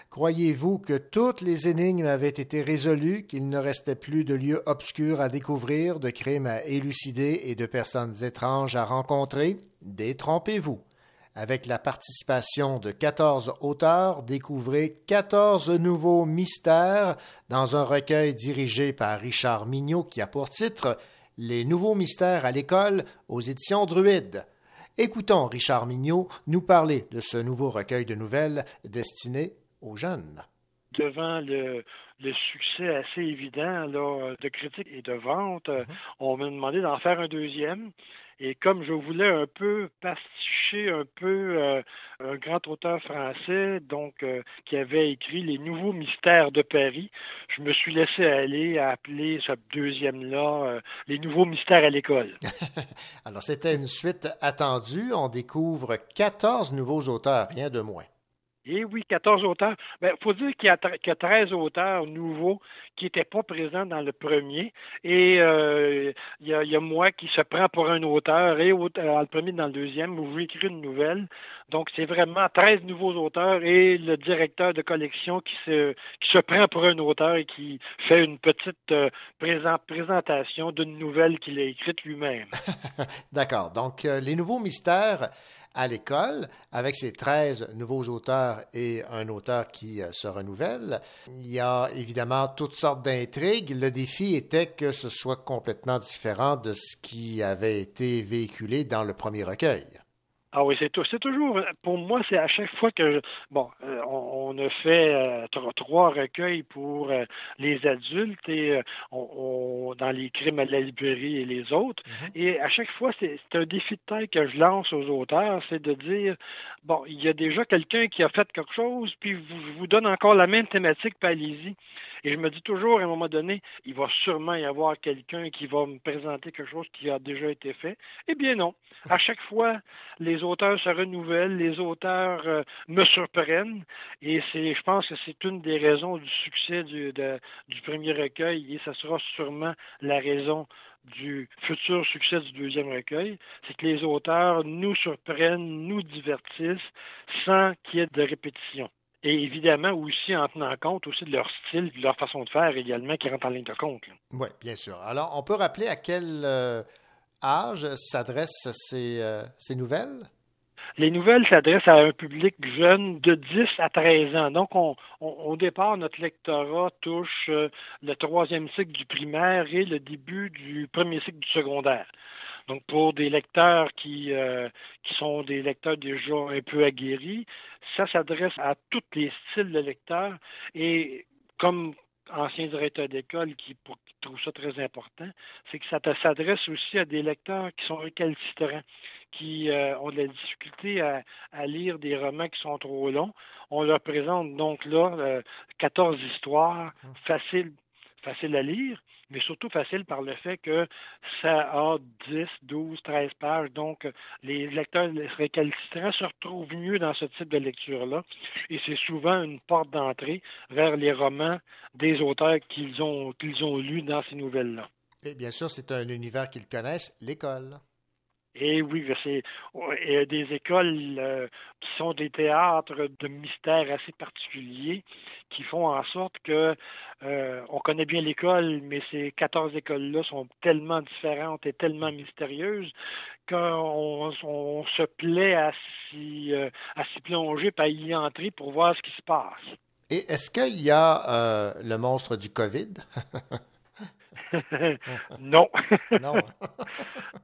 Croyez-vous que toutes les énigmes avaient été résolues, qu'il ne restait plus de lieux obscurs à découvrir, de crimes à élucider et de personnes étranges à rencontrer? Détrompez-vous. Avec la participation de 14 auteurs, découvrez 14 nouveaux mystères dans un recueil dirigé par Richard Mignot qui a pour titre Les nouveaux mystères à l'école aux éditions Druide. Écoutons Richard Mignot nous parler de ce nouveau recueil de nouvelles destiné aux jeunes. devant le, le succès assez évident là, de critique et de vente, euh, on m'a demandé d'en faire un deuxième. Et comme je voulais un peu pasticher un peu euh, un grand auteur français, donc euh, qui avait écrit Les Nouveaux Mystères de Paris, je me suis laissé aller à appeler ce deuxième-là euh, Les Nouveaux Mystères à l'école. Alors, c'était une suite attendue. On découvre 14 nouveaux auteurs, rien de moins. Oui, 14 auteurs. Il ben, faut dire qu'il y, a tre- qu'il y a 13 auteurs nouveaux qui n'étaient pas présents dans le premier. Et euh, il, y a, moi qui se prend pour un auteur et dans le premier dans le deuxième où j'écris une nouvelle. Donc, c'est vraiment 13 nouveaux auteurs et le directeur de collection qui se, prend pour un auteur et qui fait une petite euh, présent- présentation d'une nouvelle qu'il a écrite lui-même. D'accord. Donc, euh, les nouveaux mystères à l'école, avec ces 13 nouveaux auteurs et un auteur qui euh, se renouvelle, il y a évidemment toutes sortes d'intrigues. Le défi était que ce soit complètement différent de ce qui avait été véhiculé dans le premier recueil. Ah oui, c'est tout. C'est toujours, pour moi, c'est à chaque fois que, je- bon, euh, on, on a fait euh, tro- trois recueils pour euh, les adultes et euh, on, on- dans les crimes à la librairie et les autres. Et à chaque fois, c'est c'est un défi de taille que je lance aux auteurs, c'est de dire, bon, il y a déjà quelqu'un qui a fait quelque chose, puis vous, je vous donne encore la même thématique, puis allez-y. Et je me dis toujours, à un moment donné, il va sûrement y avoir quelqu'un qui va me présenter quelque chose qui a déjà été fait. Eh bien non. À chaque fois, les auteurs se renouvellent, les auteurs euh, me surprennent, et c'est, je pense que c'est une des raisons du succès du, du premier recueil, et ça sera sûrement la raison du futur succès du deuxième recueil, c'est que les auteurs nous surprennent, nous divertissent, sans qu'il y ait de répétition. Et évidemment aussi en tenant compte aussi de leur style, de leur façon de faire également qui rentre en ligne de compte. Oui, bien sûr. Alors, on peut rappeler à quel euh, âge s'adressent ces, euh, ces nouvelles? les nouvelles s'adressent à un public jeune de 10 à 13 ans. Donc, on, au départ, notre lectorat touche euh, le troisième cycle du primaire et le début du premier cycle du secondaire. Donc, pour des lecteurs qui, euh, qui sont des lecteurs déjà un peu aguerris, ça s'adresse à tous les styles de lecteurs. Et comme ancien directeur d'école qui, qui trouve ça très important, c'est que ça s'adresse aussi à des lecteurs qui sont récalcitrants, qui euh, ont de la difficulté à, à, lire des romans qui sont trop longs. On leur présente donc là 14 euh, histoires faciles, faciles à lire, mais surtout facile par le fait que ça a 10, 12, 13 pages. Donc, les lecteurs récalcitrants se retrouvent mieux dans ce type de lecture-là. Et c'est souvent une porte d'entrée vers les romans des auteurs qu'ils ont, qu'ils ont lus dans ces nouvelles-là. Et bien sûr, c'est un univers qu'ils connaissent, l'école. Et oui, c'est a des écoles euh, qui sont des théâtres de mystères assez particuliers qui font en sorte que euh, on connaît bien l'école, mais ces 14 écoles-là sont tellement différentes et tellement mystérieuses qu'on on se plaît à s'y, euh, à s'y plonger, à y entrer pour voir ce qui se passe. Et est-ce qu'il y a le monstre du COVID? non.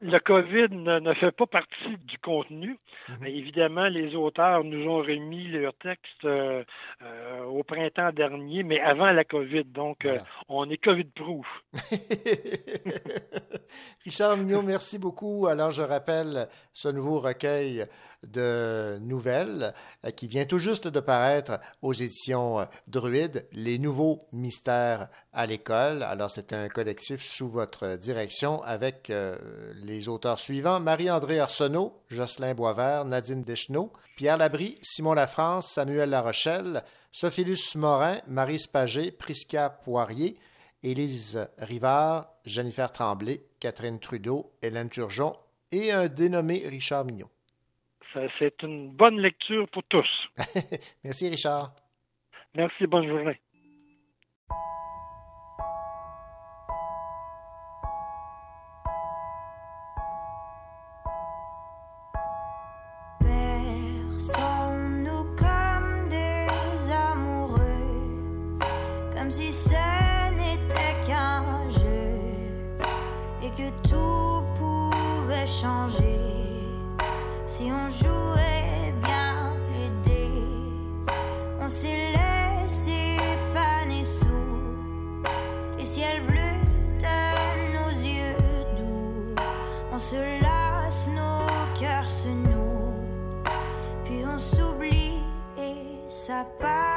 le COVID ne, fait pas partie du contenu. Mhm. Évidemment, les auteurs nous ont remis leur texte euh, euh, au printemps dernier, mais avant la COVID. Donc, euh, on est COVID-proof. Richard Mignot, merci beaucoup. Alors, je rappelle ce nouveau recueil de nouvelles euh, qui vient tout juste de paraître aux éditions euh, Druide, Les nouveaux mystères à l'école. Alors, c'est un collectif sous votre direction avec euh, les auteurs suivants Marie-André Arsenault, Jocelyn Boisvert, Nadine Deschenaux, Pierre Labrie, Simon Lafrance, Samuel Larochelle, Sophilus Morin, Marie Spagé, Prisca Poirier, Élise Rivard, Jennifer Tremblay, Catherine Trudeau, Hélène Turgeon et un dénommé Richard Mignot. C'est une bonne lecture pour tous. Merci, Richard. Merci, bonne journée. Bye.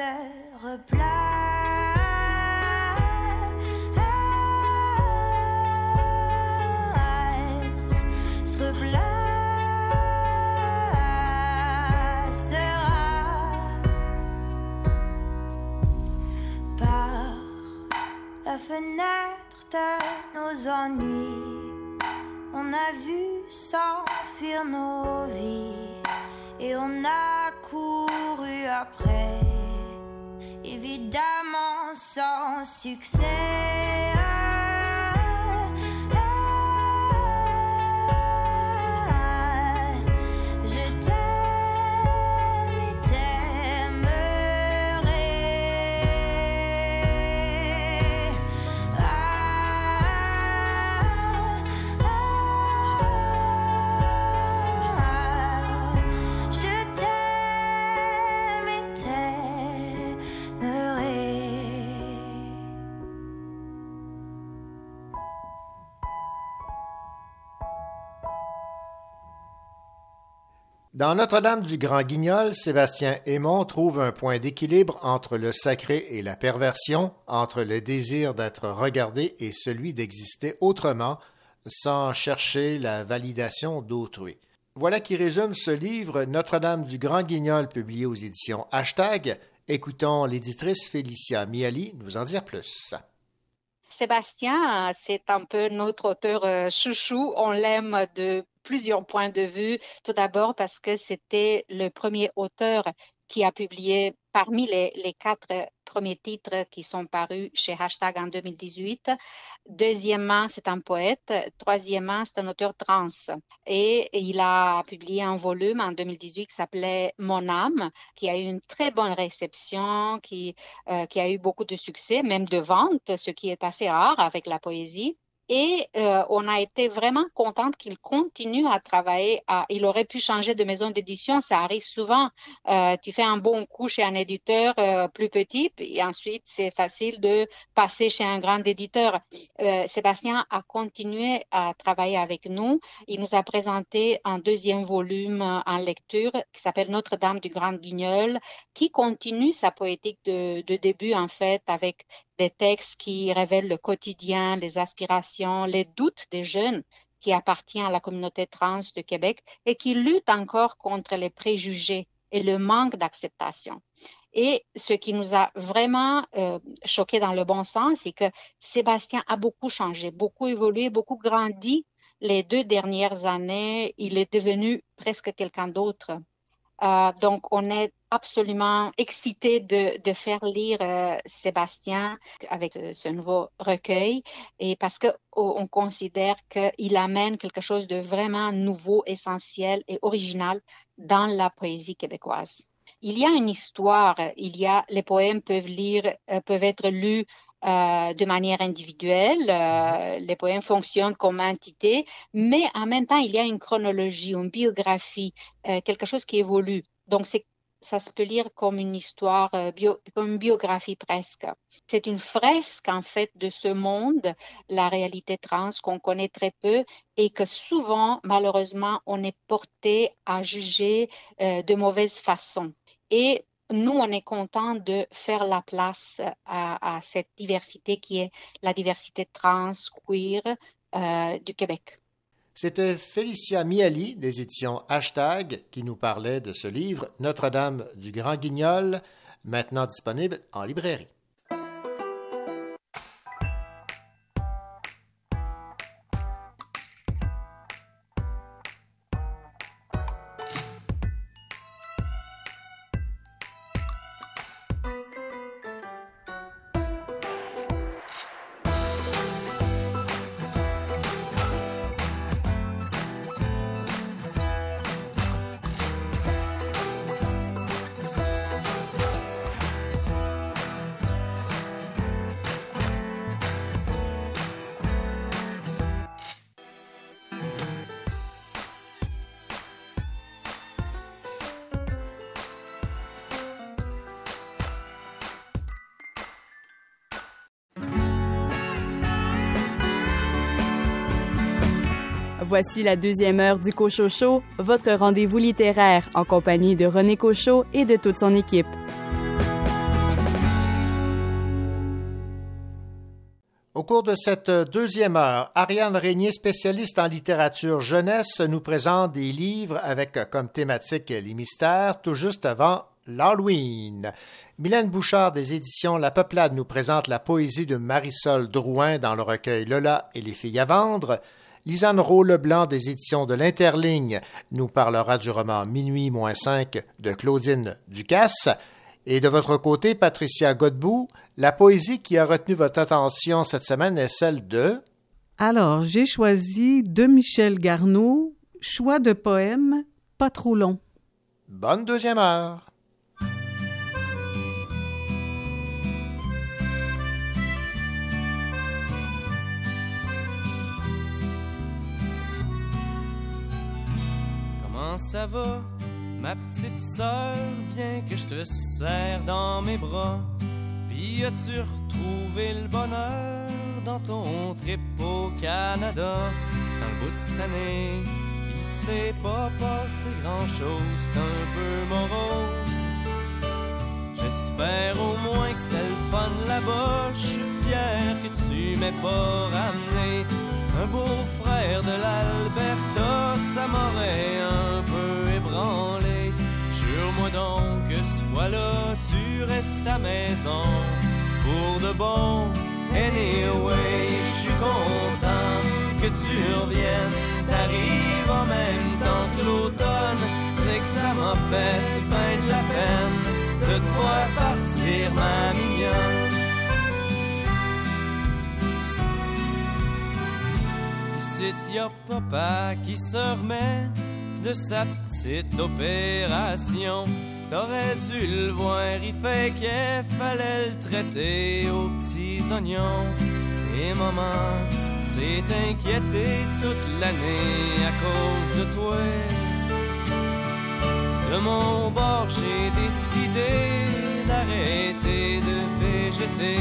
terre place se par la fenêtre de nos ennuis. On a vu s'enfuir nos vies et on a couru après évidemment sans succès. Dans Notre-Dame du Grand Guignol, Sébastien Aymon trouve un point d'équilibre entre le sacré et la perversion, entre le désir d'être regardé et celui d'exister autrement, sans chercher la validation d'autrui. Voilà qui résume ce livre Notre-Dame du Grand Guignol publié aux éditions Hashtag. Écoutons l'éditrice Félicia Miali nous en dire plus. Sébastien, c'est un peu notre auteur euh, chouchou. On l'aime de plusieurs points de vue. Tout d'abord parce que c'était le premier auteur qui a publié parmi les, les, quatre premiers titres qui sont parus chez Hashtag en 2018. Deuxièmement, c'est un poète. Troisièmement, c'est un auteur trans. Et il a publié un volume en 2018 qui s'appelait Mon âme, qui a eu une très bonne réception, qui, euh, qui a eu beaucoup de succès, même de vente, ce qui est assez rare avec la poésie. Et euh, on a été vraiment contente qu'il continue à travailler. Il aurait pu changer de maison d'édition, ça arrive souvent. Euh, tu fais un bon coup chez un éditeur euh, plus petit, et ensuite c'est facile de passer chez un grand éditeur. Sébastien a continué à travailler avec nous. Il nous a présenté un deuxième volume en lecture qui s'appelle Notre-Dame du Grand Guignol, qui continue sa poétique de début en fait avec des textes qui révèlent le quotidien, les aspirations, les doutes des jeunes qui appartiennent à la communauté trans de Québec et qui luttent encore contre les préjugés et le manque d'acceptation. Et ce qui nous a vraiment euh, choqué dans le bon sens, c'est que Sébastien a beaucoup changé, beaucoup évolué, beaucoup grandi les deux dernières années. Il est devenu presque quelqu'un d'autre. Euh, donc, on est absolument excité de, de faire lire euh, Sébastien avec ce, ce, nouveau recueil et parce que oh, on considère qu'il amène quelque chose de vraiment nouveau, essentiel et original dans la poésie québécoise. Il y a une histoire, il y a les poèmes peuvent lire, euh, peuvent être lus euh, de manière individuelle. Euh, les poèmes fonctionnent comme entité, mais en même temps, il y a une chronologie, une biographie, euh, quelque chose qui évolue. Donc, c'est ça se peut lire comme une histoire, euh, comme une biographie presque. C'est une fresque en fait de ce monde, la réalité trans qu'on connaît très peu et que souvent, malheureusement, on est porté à juger euh, de mauvaise façon. Et nous, on est content de faire la place à, à, cette diversité qui est la diversité trans, queer euh, du Québec. C'était Félicia Miali des éditions Hashtag qui nous parlait de ce livre Notre-Dame du Grand Guignol, maintenant disponible en librairie. Voici la deuxième heure du Cochocho, votre rendez-vous littéraire en compagnie de René Cochot et de toute son équipe. Au cours de cette deuxième heure, Ariane Régnier, spécialiste en littérature jeunesse, nous présente des livres avec comme thématique les mystères tout juste avant l'Halloween. Mylène Bouchard des éditions La Peuplade nous présente la poésie de Marisol Drouin dans le recueil Lola et les filles à vendre. Lisanne Rowe-Leblanc des éditions de l'Interligne nous parlera du roman Minuit moins 5 de Claudine Ducasse. Et de votre côté, Patricia Godbout, la poésie qui a retenu votre attention cette semaine est celle de... Alors, j'ai choisi de Michel Garneau, choix de poème, pas trop long. Bonne deuxième heure. Comment ça va, ma petite sœur? Viens que je te serre dans mes bras. Puis as-tu retrouvé le bonheur dans ton trip au Canada? Dans le bout de cette année, il s'est pas passé grand-chose, c'est un peu morose. J'espère au moins que c'était le fun là-bas. Je suis fier que tu m'aies pas ramené Un beau-frère de l'Alberta, ça m'aurait un peu ébranlé. Jure-moi donc que ce fois-là, tu restes à maison pour de bon. Anyway, je suis content que tu reviennes. T'arrives en même temps que l'automne, c'est que ça m'a fait bien de la peine de te voir partir, ma mignonne. Ici, y a papa qui se remet de sa petite opération. T'aurais dû le voir, il fait qu'il fallait le traiter aux petits oignons. Et maman s'est inquiétée toute l'année à cause de toi. De mon bord, j'ai décidé d'arrêter de végéter.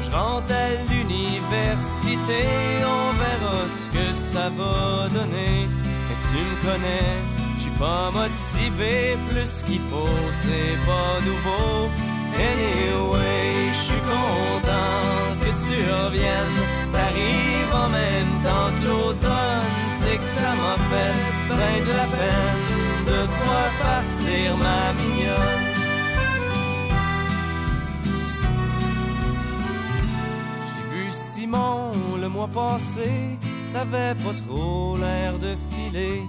Je rentre à l'université, on verra ce que ça va donner. Et tu me connais, je suis pas motivé plus qu'il faut, c'est pas nouveau. Anyway, je suis content que tu reviennes. T'arrives en même temps que l'automne, c'est que ça m'a fait bien de la peine de voir partir, ma mignonne. Le mois passé, ça avait pas trop l'air de filer.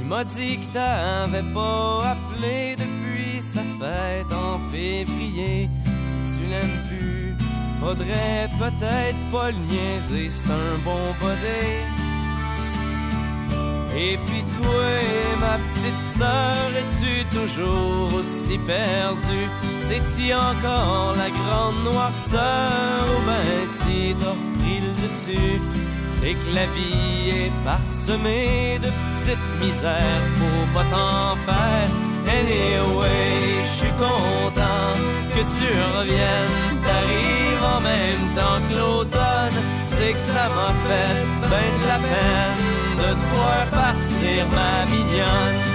Il m'a dit que t'avais pas appelé depuis sa fête en février. Si tu l'aimes plus, faudrait peut-être pas le niaiser, c'est un bon body. Et puis toi, ma petite sœur, es-tu toujours aussi perdue? C'est-tu encore la grande noirceur ou ben si t'as repris le dessus? C'est que la vie est parsemée de petites misères, faut pas t'en faire. Anyway, je suis content que tu reviennes, t'arrives en même temps que l'automne. C'est que ça m'a fait ben de la peine de te voir partir, ma mignonne.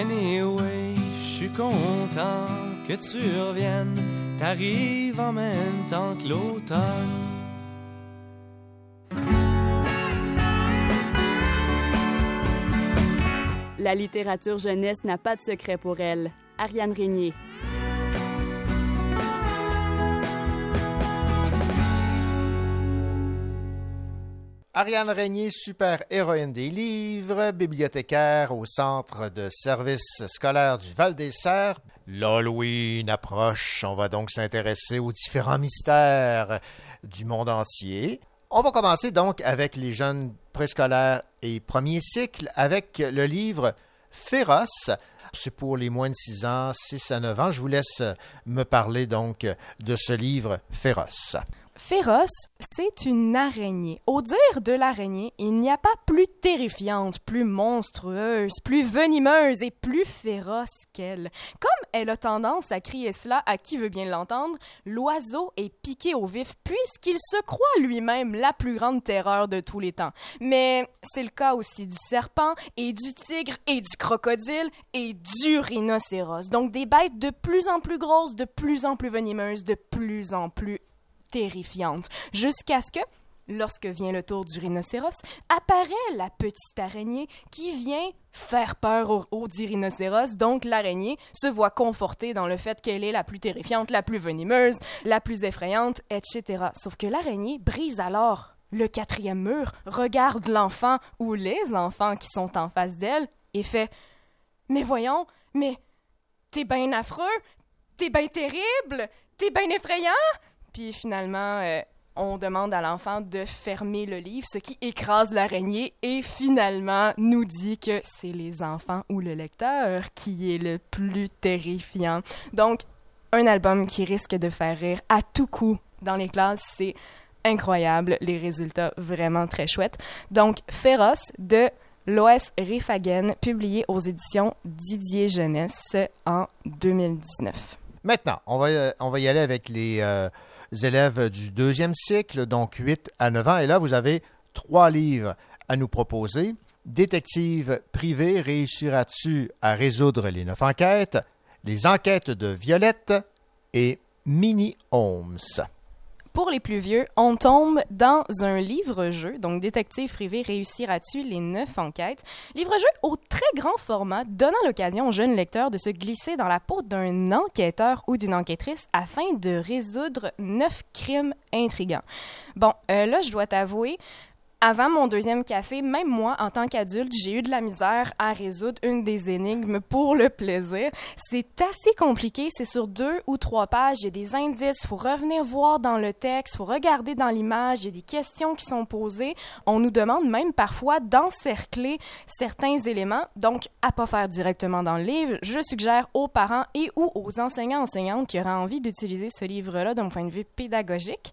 Anyway, je suis content que tu reviennes. T'arrives en même temps que l'automne. La littérature jeunesse n'a pas de secret pour elle. Ariane Régnier. Ariane Régnier, super héroïne des livres, bibliothécaire au Centre de services scolaires du Val-des-Serres. L'Halloween approche, on va donc s'intéresser aux différents mystères du monde entier. On va commencer donc avec les jeunes préscolaires et premiers cycles avec le livre Féroce. C'est pour les moins de 6 ans, 6 à 9 ans. Je vous laisse me parler donc de ce livre Féroce. Féroce, c'est une araignée. Au dire de l'araignée, il n'y a pas plus terrifiante, plus monstrueuse, plus venimeuse et plus féroce qu'elle. Comme elle a tendance à crier cela à qui veut bien l'entendre, l'oiseau est piqué au vif puisqu'il se croit lui-même la plus grande terreur de tous les temps. Mais c'est le cas aussi du serpent et du tigre et du crocodile et du rhinocéros. Donc des bêtes de plus en plus grosses, de plus en plus venimeuses, de plus en plus terrifiante, jusqu'à ce que, lorsque vient le tour du rhinocéros, apparaît la petite araignée qui vient faire peur au, au dit rhinocéros. Donc l'araignée se voit confortée dans le fait qu'elle est la plus terrifiante, la plus venimeuse, la plus effrayante, etc. Sauf que l'araignée brise alors le quatrième mur, regarde l'enfant ou les enfants qui sont en face d'elle et fait Mais voyons, mais t'es bien affreux, t'es bien terrible, t'es bien effrayant. Puis finalement, euh, on demande à l'enfant de fermer le livre, ce qui écrase l'araignée et finalement nous dit que c'est les enfants ou le lecteur qui est le plus terrifiant. Donc, un album qui risque de faire rire à tout coup dans les classes, c'est incroyable, les résultats vraiment très chouettes. Donc, Féroce de Loès Rifagen, publié aux éditions Didier Jeunesse en 2019. Maintenant, on va, euh, on va y aller avec les euh, élèves du deuxième cycle, donc 8 à 9 ans. Et là, vous avez trois livres à nous proposer. Détective privé, réussiras-tu à résoudre les neuf enquêtes? Les enquêtes de Violette et Mini Holmes. Pour les plus vieux, on tombe dans un livre-jeu, donc Détective privé, réussiras-tu les neuf enquêtes? Livre-jeu au très grand format, donnant l'occasion aux jeunes lecteurs de se glisser dans la peau d'un enquêteur ou d'une enquêtrice afin de résoudre neuf crimes intrigants. Bon, euh, là, je dois t'avouer, avant mon deuxième café, même moi, en tant qu'adulte, j'ai eu de la misère à résoudre une des énigmes pour le plaisir. C'est assez compliqué, c'est sur deux ou trois pages, il y a des indices, faut revenir voir dans le texte, faut regarder dans l'image, il y a des questions qui sont posées. On nous demande même parfois d'encercler certains éléments, donc à pas faire directement dans le livre. Je suggère aux parents et ou aux enseignants enseignantes qui auraient envie d'utiliser ce livre-là d'un point de vue pédagogique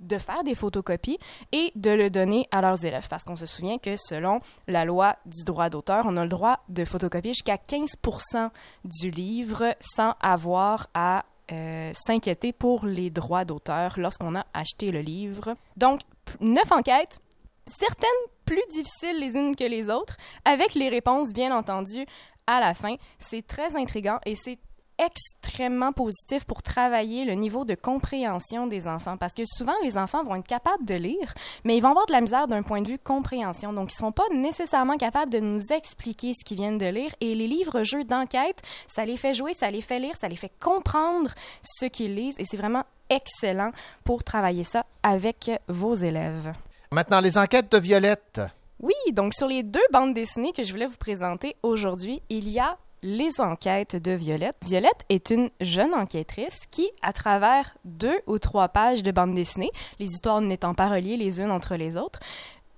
de faire des photocopies et de le donner à leurs élèves. Parce qu'on se souvient que selon la loi du droit d'auteur, on a le droit de photocopier jusqu'à 15 du livre sans avoir à euh, s'inquiéter pour les droits d'auteur lorsqu'on a acheté le livre. Donc, neuf enquêtes, certaines plus difficiles les unes que les autres, avec les réponses bien entendu à la fin. C'est très intriguant et c'est extrêmement positif pour travailler le niveau de compréhension des enfants parce que souvent les enfants vont être capables de lire, mais ils vont avoir de la misère d'un point de vue compréhension. Donc, ils ne sont pas nécessairement capables de nous expliquer ce qu'ils viennent de lire et les livres-jeux d'enquête, ça les fait jouer, ça les fait lire, ça les fait comprendre ce qu'ils lisent et c'est vraiment excellent pour travailler ça avec vos élèves. Maintenant, les enquêtes de Violette. Oui, donc sur les deux bandes dessinées que je voulais vous présenter aujourd'hui, il y a les enquêtes de Violette. Violette est une jeune enquêtrice qui, à travers deux ou trois pages de bande dessinée, les histoires n'étant pas reliées les unes entre les autres,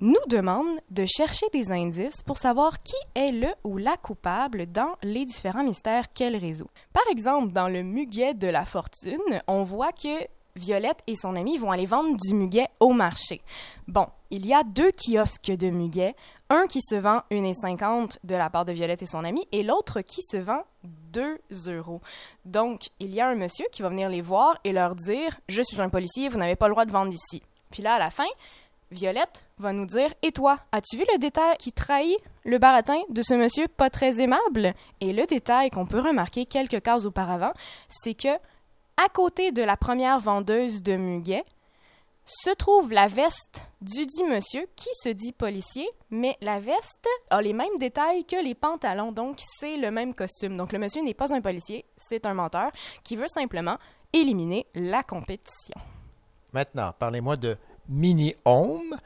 nous demande de chercher des indices pour savoir qui est le ou la coupable dans les différents mystères qu'elle résout. Par exemple, dans le muguet de la fortune, on voit que Violette et son ami vont aller vendre du muguet au marché. Bon, il y a deux kiosques de muguet, un qui se vend 1,50 de la part de Violette et son ami et l'autre qui se vend 2 euros. Donc, il y a un monsieur qui va venir les voir et leur dire Je suis un policier, vous n'avez pas le droit de vendre ici. Puis là, à la fin, Violette va nous dire Et toi, as-tu vu le détail qui trahit le baratin de ce monsieur pas très aimable? Et le détail qu'on peut remarquer quelques cases auparavant, c'est que à côté de la première vendeuse de muguet, se trouve la veste du dit monsieur qui se dit policier, mais la veste a les mêmes détails que les pantalons, donc c'est le même costume. Donc le monsieur n'est pas un policier, c'est un menteur qui veut simplement éliminer la compétition. Maintenant, parlez-moi de Mini Home.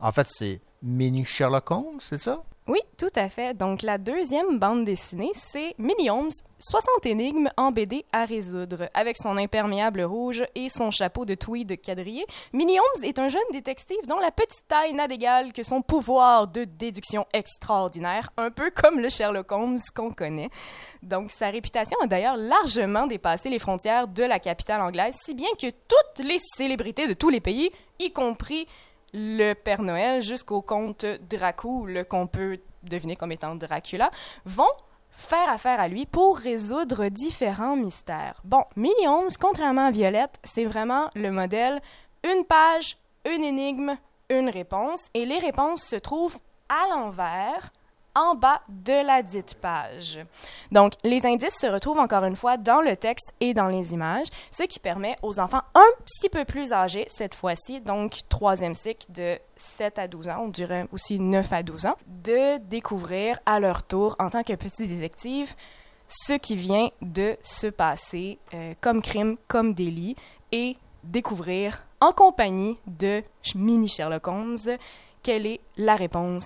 En fait, c'est Mini Sherlock Holmes, c'est ça? Oui, tout à fait. Donc, la deuxième bande dessinée, c'est Mini Holmes, 60 énigmes en BD à résoudre. Avec son imperméable rouge et son chapeau de tweed quadrillé, Mini Holmes est un jeune détective dont la petite taille n'a d'égal que son pouvoir de déduction extraordinaire, un peu comme le Sherlock Holmes qu'on connaît. Donc, sa réputation a d'ailleurs largement dépassé les frontières de la capitale anglaise, si bien que toutes les célébrités de tous les pays, y compris le Père Noël jusqu'au comte Dracul, qu'on peut deviner comme étant Dracula, vont faire affaire à lui pour résoudre différents mystères. Bon, Millie Holmes, contrairement à Violette, c'est vraiment le modèle une page, une énigme, une réponse, et les réponses se trouvent à l'envers en bas de la dite page. Donc, les indices se retrouvent encore une fois dans le texte et dans les images, ce qui permet aux enfants un petit peu plus âgés, cette fois-ci, donc troisième cycle de 7 à 12 ans, on dirait aussi 9 à 12 ans, de découvrir à leur tour, en tant que petit détective, ce qui vient de se passer euh, comme crime, comme délit, et découvrir en compagnie de mini Sherlock Holmes quelle est la réponse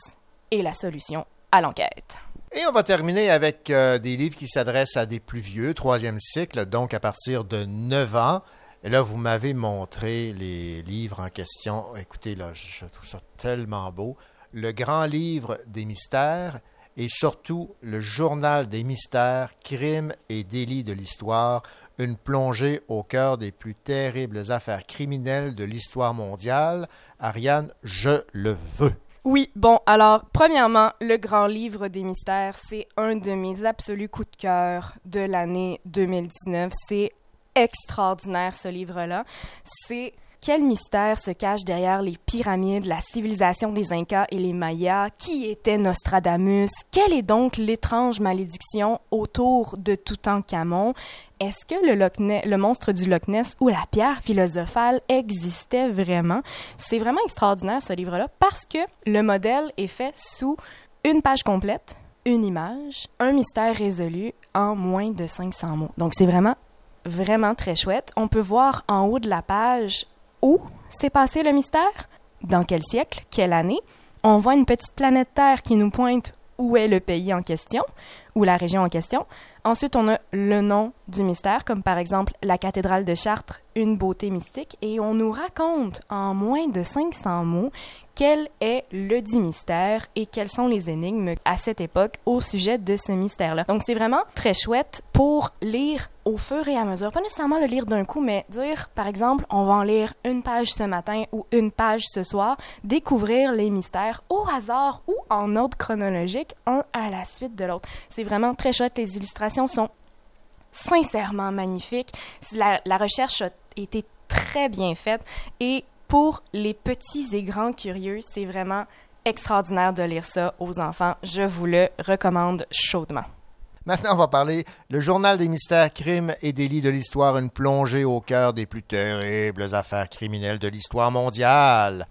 et la solution à l'enquête. Et on va terminer avec euh, des livres qui s'adressent à des plus vieux, troisième cycle, donc à partir de 9 ans. Et là, vous m'avez montré les livres en question. Écoutez, là, je trouve ça tellement beau. Le grand livre des mystères et surtout le journal des mystères, crimes et délits de l'histoire, une plongée au cœur des plus terribles affaires criminelles de l'histoire mondiale. Ariane, je le veux. Oui, bon, alors, premièrement, Le Grand Livre des Mystères, c'est un de mes absolus coups de cœur de l'année 2019. C'est extraordinaire, ce livre-là. C'est quel mystère se cache derrière les pyramides, la civilisation des Incas et les Mayas? Qui était Nostradamus? Quelle est donc l'étrange malédiction autour de Toutankhamon? Est-ce que le, Loch Ness- le monstre du Loch Ness ou la pierre philosophale existait vraiment? C'est vraiment extraordinaire ce livre-là parce que le modèle est fait sous une page complète, une image, un mystère résolu en moins de 500 mots. Donc c'est vraiment vraiment très chouette. On peut voir en haut de la page où s'est passé le mystère, dans quel siècle, quelle année? On voit une petite planète Terre qui nous pointe où est le pays en question, ou la région en question. Ensuite, on a le nom du mystère, comme par exemple la cathédrale de Chartres, une beauté mystique, et on nous raconte en moins de 500 mots quel est le dit mystère et quelles sont les énigmes à cette époque au sujet de ce mystère-là. Donc c'est vraiment très chouette pour lire au fur et à mesure, pas nécessairement le lire d'un coup, mais dire, par exemple, on va en lire une page ce matin ou une page ce soir, découvrir les mystères au hasard ou en ordre chronologique, un à la suite de l'autre. C'est vraiment très chouette, les illustrations sont sincèrement magnifiques. La, la recherche a été très bien faite et pour les petits et grands curieux, c'est vraiment extraordinaire de lire ça aux enfants. Je vous le recommande chaudement. Maintenant, on va parler le journal des mystères, crimes et délits de l'histoire, une plongée au cœur des plus terribles affaires criminelles de l'histoire mondiale.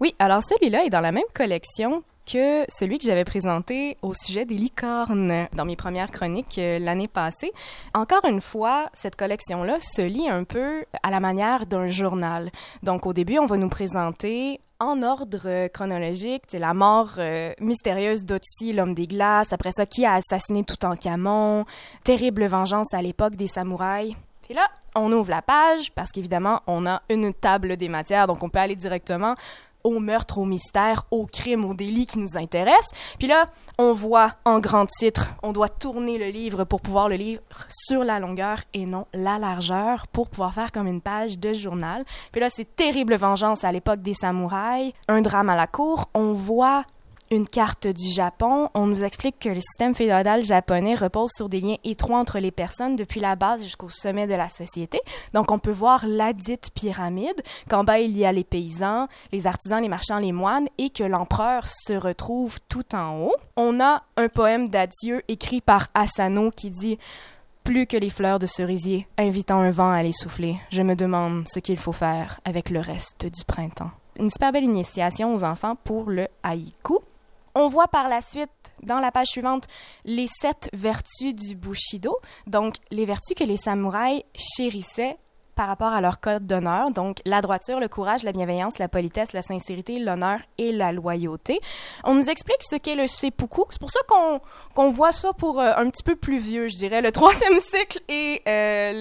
Oui, alors celui-là est dans la même collection que celui que j'avais présenté au sujet des licornes dans mes premières chroniques euh, l'année passée. Encore une fois, cette collection-là se lit un peu à la manière d'un journal. Donc au début, on va nous présenter en ordre chronologique, la mort euh, mystérieuse d'Otzi, l'homme des glaces, après ça, qui a assassiné Toutankhamon, terrible vengeance à l'époque des samouraïs. Et là, on ouvre la page parce qu'évidemment, on a une table des matières, donc on peut aller directement au meurtre, au mystère, au crime, au délit qui nous intéresse. Puis là, on voit en grand titre, on doit tourner le livre pour pouvoir le lire sur la longueur et non la largeur pour pouvoir faire comme une page de journal. Puis là, c'est terrible vengeance à l'époque des samouraïs, un drame à la cour. On voit une carte du Japon. On nous explique que le système féodal japonais repose sur des liens étroits entre les personnes depuis la base jusqu'au sommet de la société. Donc, on peut voir la dite pyramide, qu'en bas, il y a les paysans, les artisans, les marchands, les moines, et que l'empereur se retrouve tout en haut. On a un poème d'adieu écrit par Asano qui dit plus que les fleurs de cerisier, invitant un vent à les souffler, je me demande ce qu'il faut faire avec le reste du printemps. Une super belle initiation aux enfants pour le haïku. On voit par la suite, dans la page suivante, les sept vertus du Bushido, donc les vertus que les samouraïs chérissaient par rapport à leur code d'honneur, donc la droiture, le courage, la bienveillance, la politesse, la sincérité, l'honneur et la loyauté. On nous explique ce qu'est le seppuku. C'est pour ça qu'on voit ça pour euh, un petit peu plus vieux, je dirais, le troisième cycle et euh,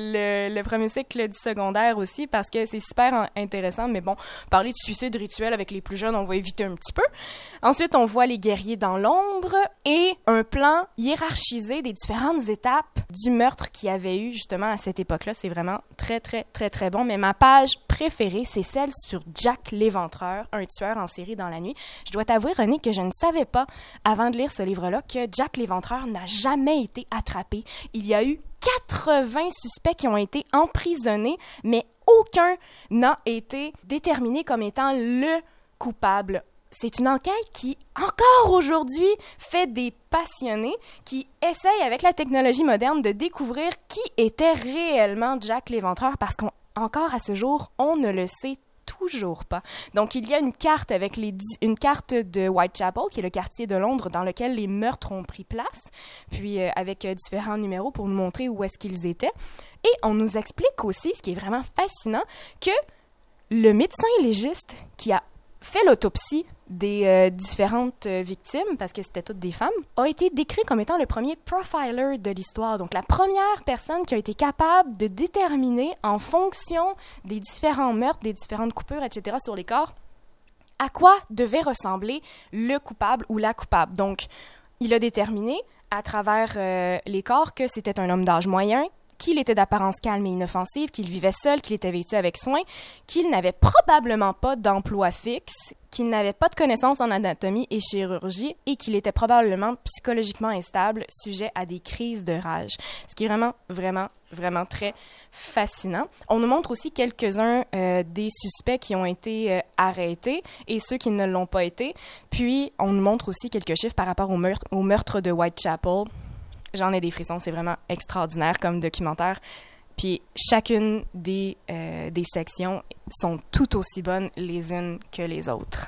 le, le, premier cycle du secondaire aussi, parce que c'est super intéressant. Mais bon, parler de suicide rituel avec les plus jeunes, on va éviter un petit peu. Ensuite, on voit les guerriers dans l'ombre et un plan hiérarchisé des différentes étapes du meurtre qu'il y avait eu justement à cette époque-là. C'est vraiment très, très, très, très bon. Mais ma page préférée, c'est celle sur Jack l'Éventreur, un tueur en série dans la nuit. Je dois t'avouer, René, que je ne savais pas, avant de lire ce livre-là, que Jack l'Éventreur n'a jamais été attrapé. Il y a eu 80 suspects qui ont été emprisonnés, mais aucun n'a été déterminé comme étant le coupable c'est une enquête qui, encore aujourd'hui, fait des passionnés qui essayent, avec la technologie moderne, de découvrir qui était réellement Jack l'Éventreur, parce qu'encore à ce jour, on ne le sait toujours pas. Donc, il y a une carte avec une carte de Whitechapel, qui est le quartier de Londres dans lequel les meurtres ont pris place, puis euh, avec euh, différents numéros pour nous montrer où est-ce qu'ils étaient. Et on nous explique aussi, ce qui est vraiment fascinant, que le médecin légiste qui a fait l'autopsie des euh, différentes euh, victimes, parce que c'était toutes des femmes, a été décrit comme étant le premier profiler de l'histoire. Donc la première personne qui a été capable de déterminer en fonction des différents meurtres, des différentes coupures, etc. sur les corps, à quoi devait ressembler le coupable ou la coupable. Donc il a déterminé à travers euh, les corps que c'était un homme d'âge moyen, qu'il était d'apparence calme et inoffensive, qu'il vivait seul, qu'il était vêtu avec soin, qu'il n'avait probablement pas d'emploi fixe, qu'il n'avait pas de connaissances en anatomie et chirurgie et qu'il était probablement psychologiquement instable, sujet à des crises de rage. Ce qui est vraiment, vraiment, vraiment très fascinant. On nous montre aussi quelques-uns euh, des suspects qui ont été euh, arrêtés et ceux qui ne l'ont pas été. Puis, on nous montre aussi quelques chiffres par rapport au meurtre, au meurtre de Whitechapel. J'en ai des frissons, c'est vraiment extraordinaire comme documentaire. Puis chacune des, euh, des sections sont tout aussi bonnes les unes que les autres.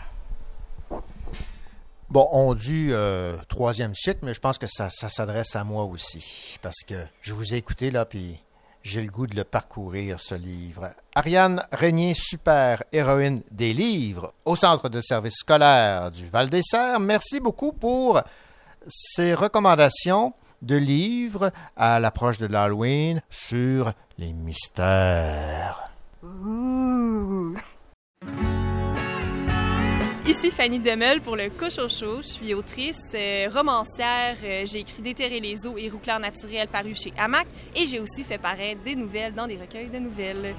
Bon, on dit euh, troisième cycle, mais je pense que ça, s'adresse à moi aussi, parce que je vous ai écouté là, puis j'ai le goût de le parcourir, ce livre. Ariane Régnier, super héroïne des livres au Centre de service scolaire du Val-des-Serres. Merci beaucoup pour ces recommandations de livres à l'approche de l'Halloween sur les mystères. Ici Fanny Demel pour le Cochocho. Je suis autrice, euh, romancière. Euh, j'ai écrit Déterrer les eaux et Rouclair naturel paru chez Hamac et j'ai aussi fait paraître des nouvelles dans des recueils de nouvelles.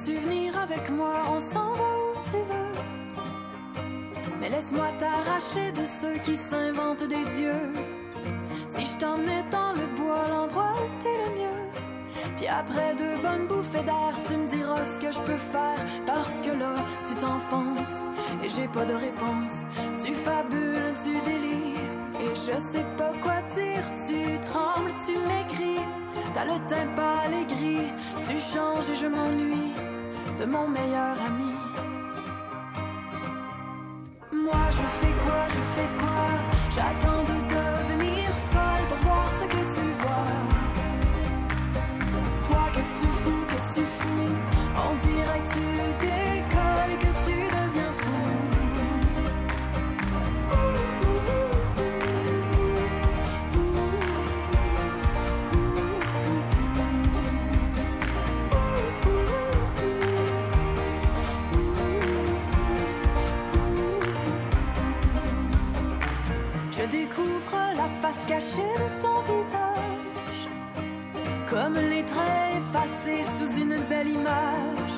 Veux-tu venir avec moi? On s'en va où tu veux. Mais laisse-moi t'arracher de ceux qui s'inventent des dieux. Si je t'emmenais dans le bois, l'endroit où t'es le mieux. Puis après deux bonnes bouffées d'air, tu me diras ce que je peux faire. Parce que là, tu t'enfonces et j'ai pas de réponse. Tu fabules, tu délires et je sais pas quoi dire. Tu trembles, tu m'écris. T'as le teint pâle et gris. Tu changes et je m'ennuie de mon meilleur ami. Moi, je fais quoi, je fais quoi? J'attends cachée de ton visage, comme les traits effacés sous une belle image.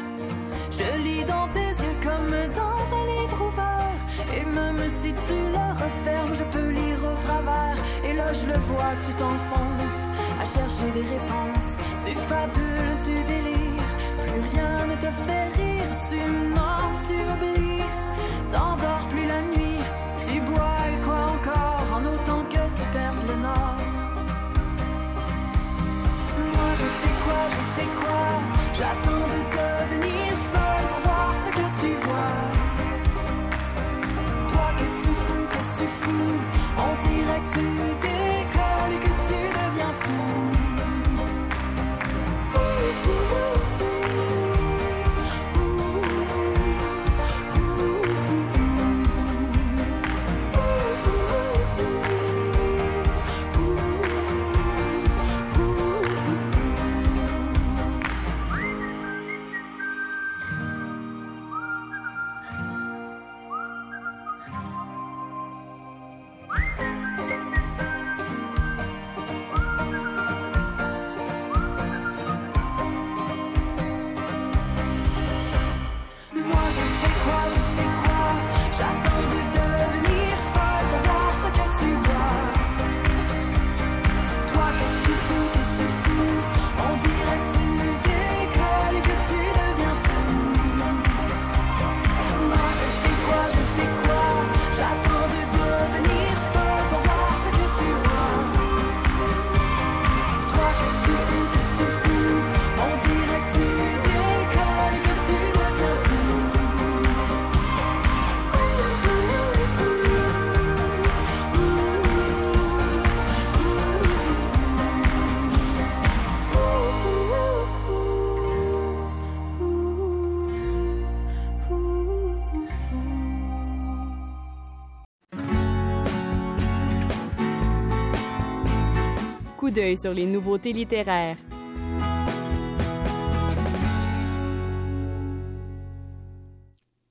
Je lis dans tes yeux comme dans un livre ouvert, et même si tu le refermes, je peux lire au travers. Et là, je le vois, tu t'enfonces à chercher des réponses. Tu fabules, tu délires, plus rien ne te fait rire. Tu mens, tu oublies, t'endors je fais quoi, J'attends de devenir folle pour voir ce que tu vois. Toi qu'est-ce que tu fous, qu'est-ce que tu fous? On dirait que tu décolles et que tu deviens fou. D'œil sur les nouveautés littéraires.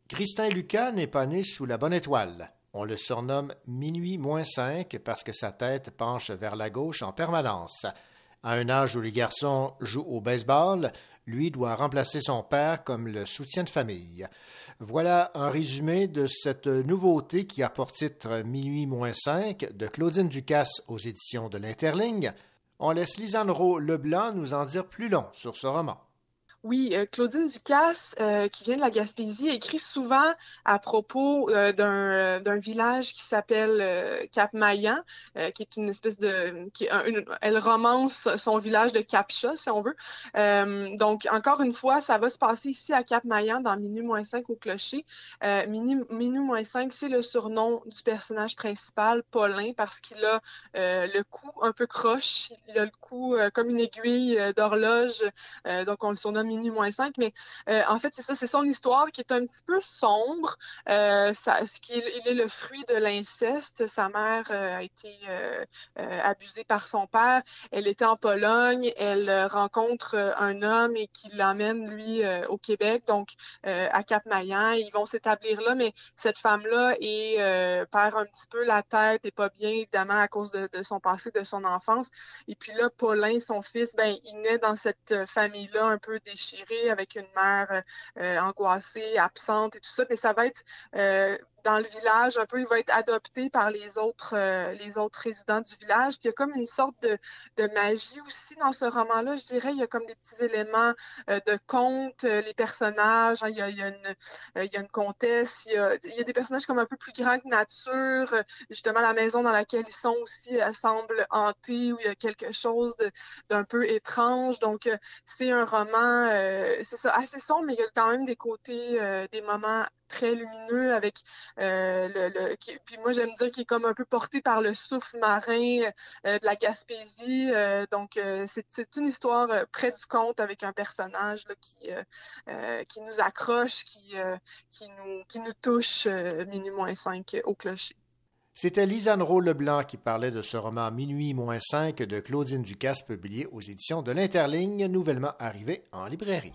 Christin Lucas n'est pas né sous la bonne étoile. On le surnomme Minuit moins 5 parce que sa tête penche vers la gauche en permanence. À un âge où les garçons jouent au baseball, lui doit remplacer son père comme le soutien de famille. Voilà un résumé de cette nouveauté qui a pour titre Minuit moins 5 de Claudine Ducasse aux éditions de l'Interligne. On laisse Lisanne Rowe Leblanc nous en dire plus long sur ce roman. Oui, euh, Claudine Ducasse, euh, qui vient de la Gaspésie, écrit souvent à propos euh, d'un, village qui s'appelle Cap-Maillan, qui est une espèce de... Elle romance son village de Capcha, si on veut. donc, encore une fois, ça va se passer ici à Cap-Maillan, dans Minuit moins 5 au clocher. Minuit, Minuit moins 5, c'est le surnom du personnage principal, Paulin, parce qu'il a le cou un peu croche, il a le cou comme une aiguille d'horloge, donc on le surnomme minuit moins 5, mais euh, en fait, c'est ça, c'est son histoire qui est un petit peu sombre. Euh, ce qui il est le fruit de l'inceste. Sa mère euh, a été abusée par son père. Elle était en Pologne. Elle rencontre un homme et qui l'emmène, lui, au Québec, donc à Cap-Maillan. Ils vont s'établir là, mais cette femme-là est, perd un petit peu la tête et pas bien, évidemment, à cause de, de son passé, de son enfance. Et puis là, Paulin, son fils, ben, il naît dans cette famille-là un peu déchirée avec une mère euh, euh, angoissée, absente et tout ça. Mais ça va être euh, dans le village, un peu, il va être adopté par les autres, euh, les autres résidents du village. Puis il y a comme une sorte de, de magie aussi dans ce roman-là. Je dirais, il y a comme des petits éléments euh, de conte, euh, les personnages. Hein, il, y a, il, y a une, il y a une comtesse. Il y a, il y a, des personnages comme un peu plus grands que nature. Justement, la maison dans laquelle ils sont aussi elle semble hantée, où il y a quelque chose d'un peu étrange. Donc, c'est un roman, c'est ça, assez sombre, mais il y a quand même des côtés, des moments très lumineux avec euh, le, puis moi j'aime dire qu'il est comme un peu porté par le souffle marin euh, de la Gaspésie euh, donc c'est une histoire près du conte avec un personnage qui nous accroche qui qui nous qui nous touche minuit moins 5 au clocher c'était Lisanne Rowe Leblanc qui parlait de ce roman Minuit moins 5 de Claudine Ducasse publié aux éditions de l'Interligne, nouvellement arrivé en librairie.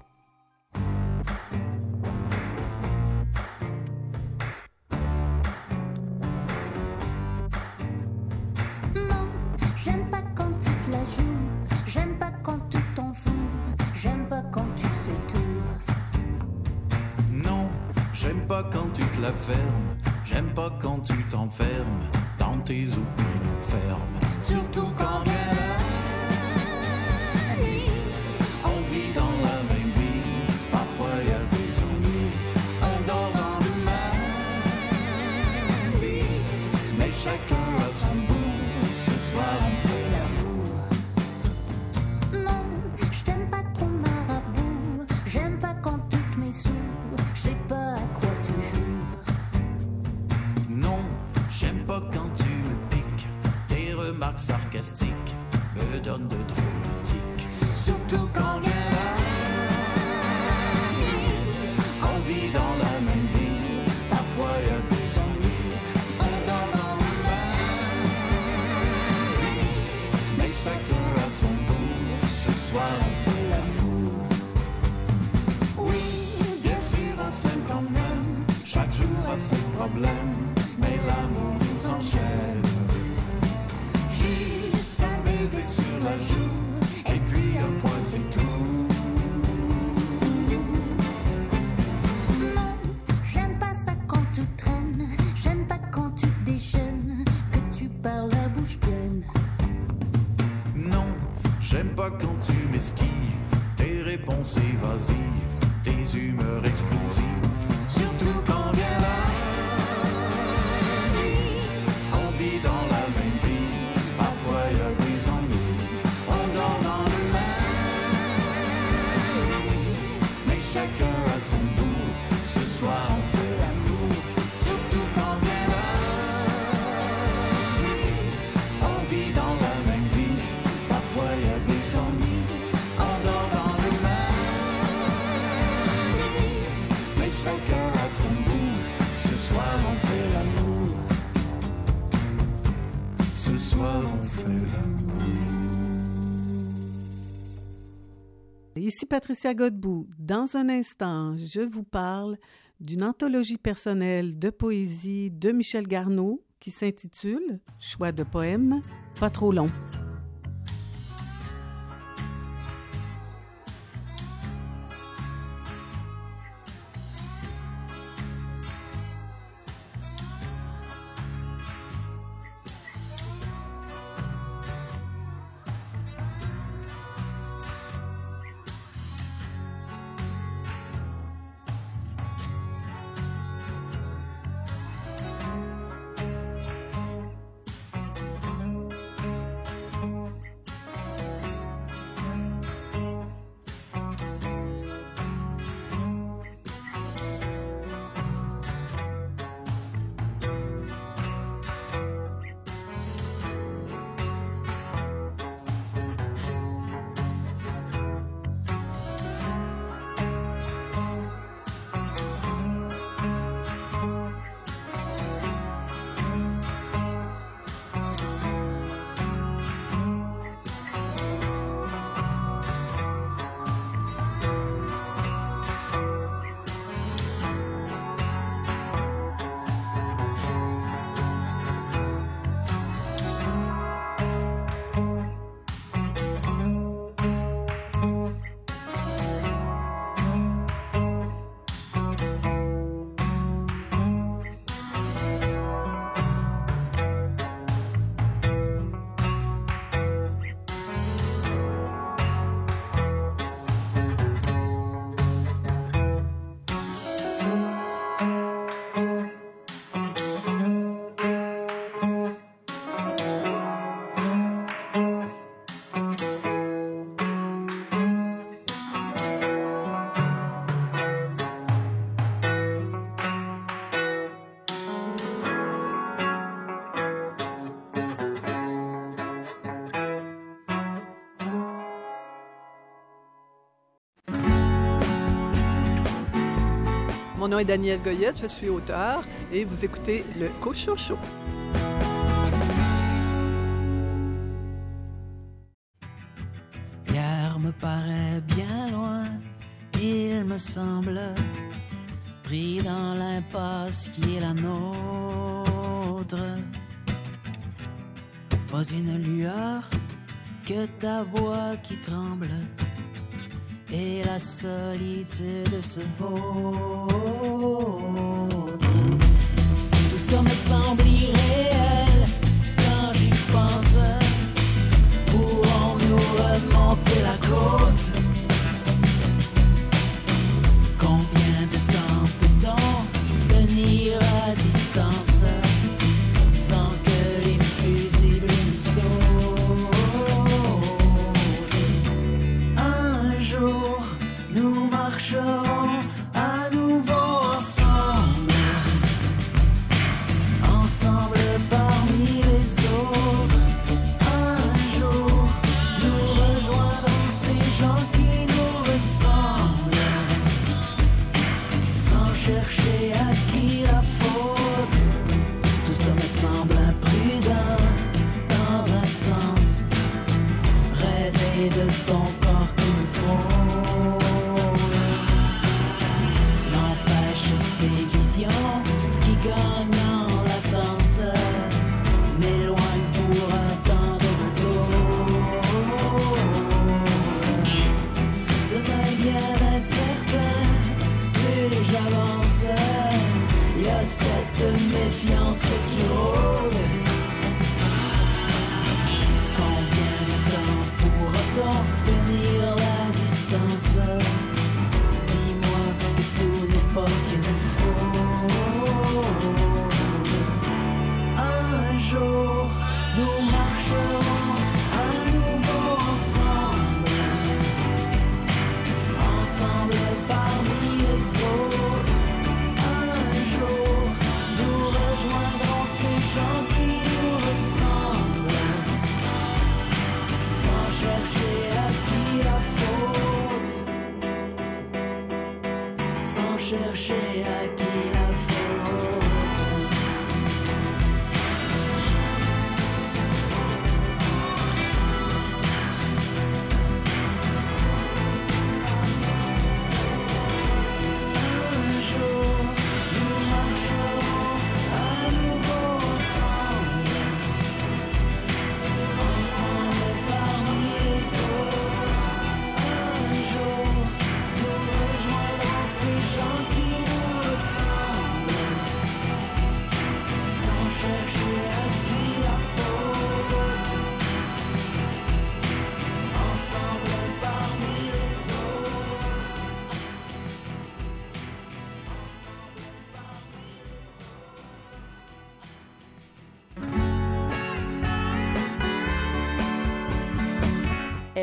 Quand tu te la fermes, j'aime pas quand tu t'enfermes. Dans tes opinions fermes. Surtout quand me donne de drôles de tics. Surtout quand vient ici Patricia Godbout. Dans un instant, je vous parle d'une anthologie personnelle de poésie de Michel Garneau qui s'intitule Choix de poèmes, pas trop long. Mon nom est Daniel Goyette, je suis auteur et vous écoutez le Cochon Show. Hier me paraît bien loin, il me semble, pris dans l'impasse qui est la nôtre. Pas une lueur que ta voix qui tremble et la solitude se vaut. Tout ça me semble irréel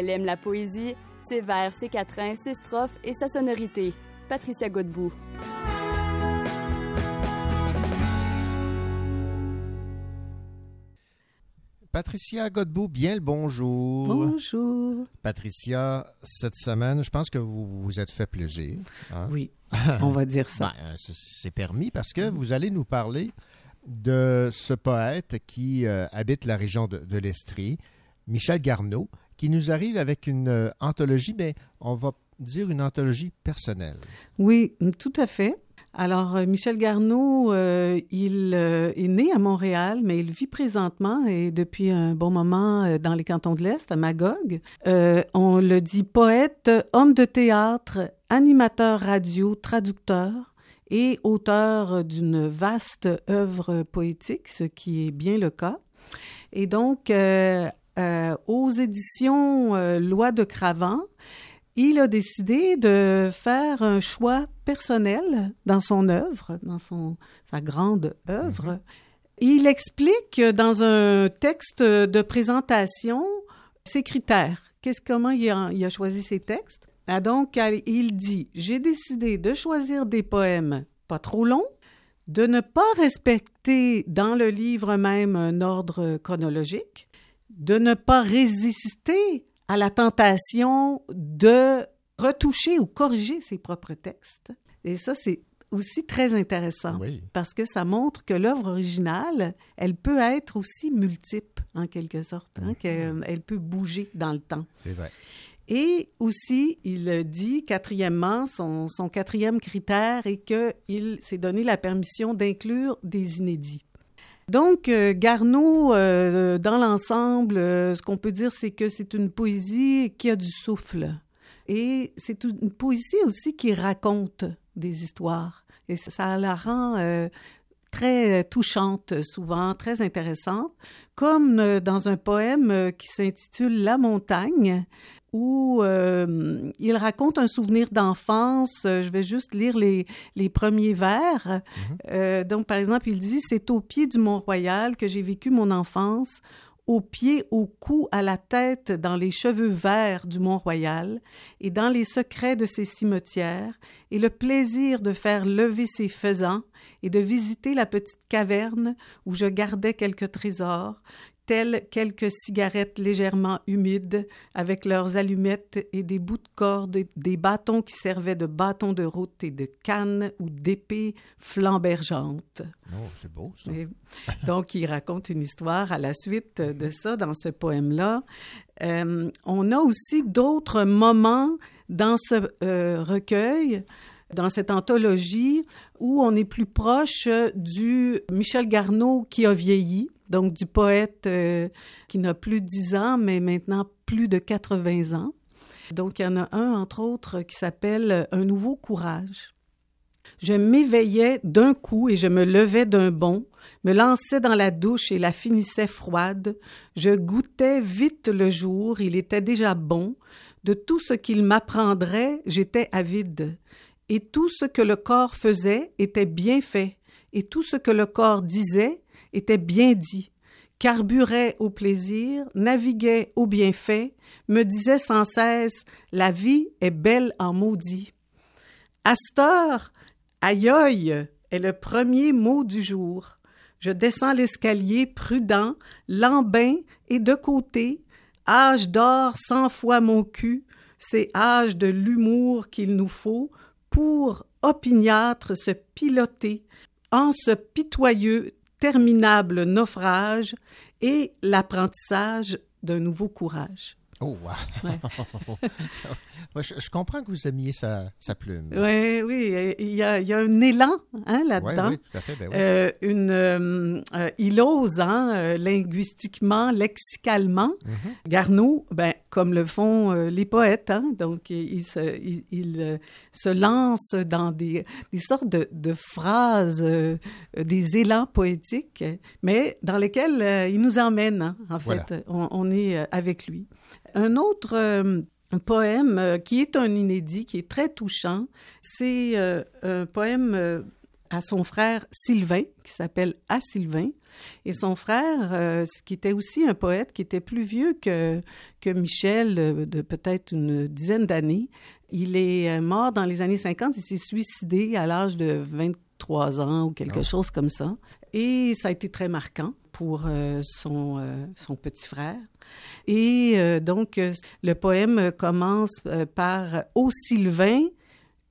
Elle aime la poésie, ses vers, ses quatrains, ses strophes et sa sonorité. Patricia Godbout. Patricia Godbout, bien le bonjour. Bonjour. Patricia, cette semaine, je pense que vous vous êtes fait plaisir. hein? Oui, on va dire ça. Ben, c'est- c'est permis parce que vous allez nous parler de ce poète qui euh, habite la région de, de l'Estrie, Michel Garneau, qui nous arrive avec une euh, anthologie, mais on va dire une anthologie personnelle. Oui, tout à fait. Alors, euh, Michel Garneau, euh, il est né à Montréal, mais il vit présentement et depuis un bon moment dans les cantons de l'Est, à Magog. On le dit poète, homme de théâtre, animateur radio, traducteur et auteur d'une vaste œuvre poétique, ce qui est bien le cas. Et donc, euh, euh, aux éditions euh, Loi de Cravant, il a décidé de faire un choix personnel dans son œuvre, dans son, sa grande œuvre. Il explique dans un texte de présentation ses critères. Qu'est-ce, comment il a, il a choisi ses textes? Ah, donc, il dit J'ai décidé de choisir des poèmes pas trop longs, de ne pas respecter dans le livre même un ordre chronologique, de ne pas résister à la tentation de retoucher ou corriger ses propres textes. Et ça, c'est aussi très intéressant parce que ça montre que l'œuvre originale, elle peut être aussi multiple en quelque sorte, hein, qu'elle elle peut bouger dans le temps. C'est vrai. Et aussi, il dit, quatrièmement, son, son quatrième critère est qu'il s'est donné la permission d'inclure des inédits. Donc, euh, Garneau, euh, dans l'ensemble, euh, ce qu'on peut dire, c'est que c'est une poésie qui a du souffle. Et c'est une poésie aussi qui raconte des histoires. Et ça, la rend très touchante souvent, très intéressante, comme dans un poème qui s'intitule La montagne, où euh, il raconte un souvenir d'enfance. Euh, Je vais juste lire les, les premiers vers. Euh, donc, par exemple, il dit, C'est au pied du Mont-Royal que j'ai vécu mon enfance, au pied, au cou, à la tête, dans les cheveux verts du Mont-Royal, et dans les secrets de ses cimetières, et le plaisir de faire lever ses faisans, et de visiter la petite caverne où je gardais quelques trésors, tels quelques cigarettes légèrement humides, avec leurs allumettes et des bouts de corde, des bâtons qui servaient de bâtons de route et de cannes ou d'épées flambergeantes. Oh, c'est beau, ça. Et donc, il raconte une histoire à la suite de ça dans ce poème-là. Euh, on a aussi d'autres moments dans ce euh, recueil, dans cette anthologie, où on est plus proche du Michel Garneau qui a vieilli, donc du poète euh, qui n'a plus de 10 ans, mais maintenant plus de 80 ans. Donc, il y en a un, entre autres, qui s'appelle Un nouveau courage. Je m'éveillais d'un coup et je me levais d'un bond, me lançais dans la douche et la finissais froide. Je goûtais vite le jour, il était déjà bon. De tout ce qu'il m'apprendrait, j'étais avide. Et tout ce que le corps faisait était bien fait, et tout ce que le corps disait était bien dit. Carburait au plaisir, naviguait au bienfait, me disait sans cesse La vie est belle en maudit. Astor, aïe est le premier mot du jour. Je descends l'escalier prudent, lambin et de côté. Âge d'or cent fois mon cul, c'est âge de l'humour qu'il nous faut pour opiniâtre se piloter en ce pitoyeux, terminable naufrage et l'apprentissage d'un nouveau courage. Oh, wow. Ouais. Je, je comprends que vous aimiez sa, sa plume. Oui, oui, il y a, il y a un élan hein, là-dedans. Oui, oui, tout à fait, ben. Euh, une, euh, euh, il ose, hein, linguistiquement, lexicalement. Garneau, ben, comme le font euh, les poètes, hein, donc il, il se, il, il, euh, se lance dans des, des sortes de, de phrases, euh, des élans poétiques, mais dans lesquels euh, il nous emmène, hein, en fait. On, on est avec lui. Un autre un poème qui est un inédit, qui est très touchant, c'est un poème à son frère Sylvain, qui s'appelle A. Sylvain. Et son frère, euh, qui était aussi un poète, qui était plus vieux que, que Michel, euh, de peut-être une dizaine d'années, il est euh, mort dans les années 50. Il s'est suicidé à l'âge de 23 ans ou quelque Ah. chose comme ça. Et ça a été très marquant pour euh, son, euh, son petit frère. Et euh, donc, le poème commence par Ô Sylvain,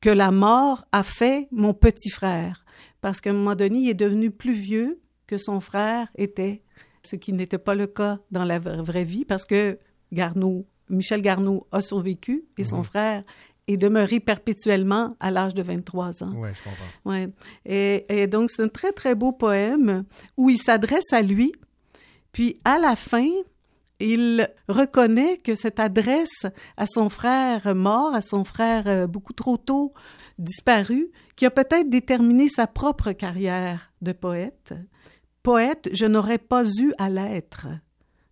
que la mort a fait mon petit frère. Parce qu'à un moment donné, il est devenu plus vieux que son frère était, ce qui n'était pas le cas dans la vra- vraie vie, parce que Garneau, Michel Garneau a survécu et son Mhm. frère est demeuré perpétuellement à l'âge de 23 ans. Oui, je comprends. Ouais. Et, et donc, c'est un très, très beau poème où il s'adresse à lui. Puis, à la fin, il reconnaît que cette adresse à son frère mort, à son frère euh, beaucoup trop tôt disparu, qui a peut-être déterminé sa propre carrière de poète. Poète, je n'aurais pas eu à l'être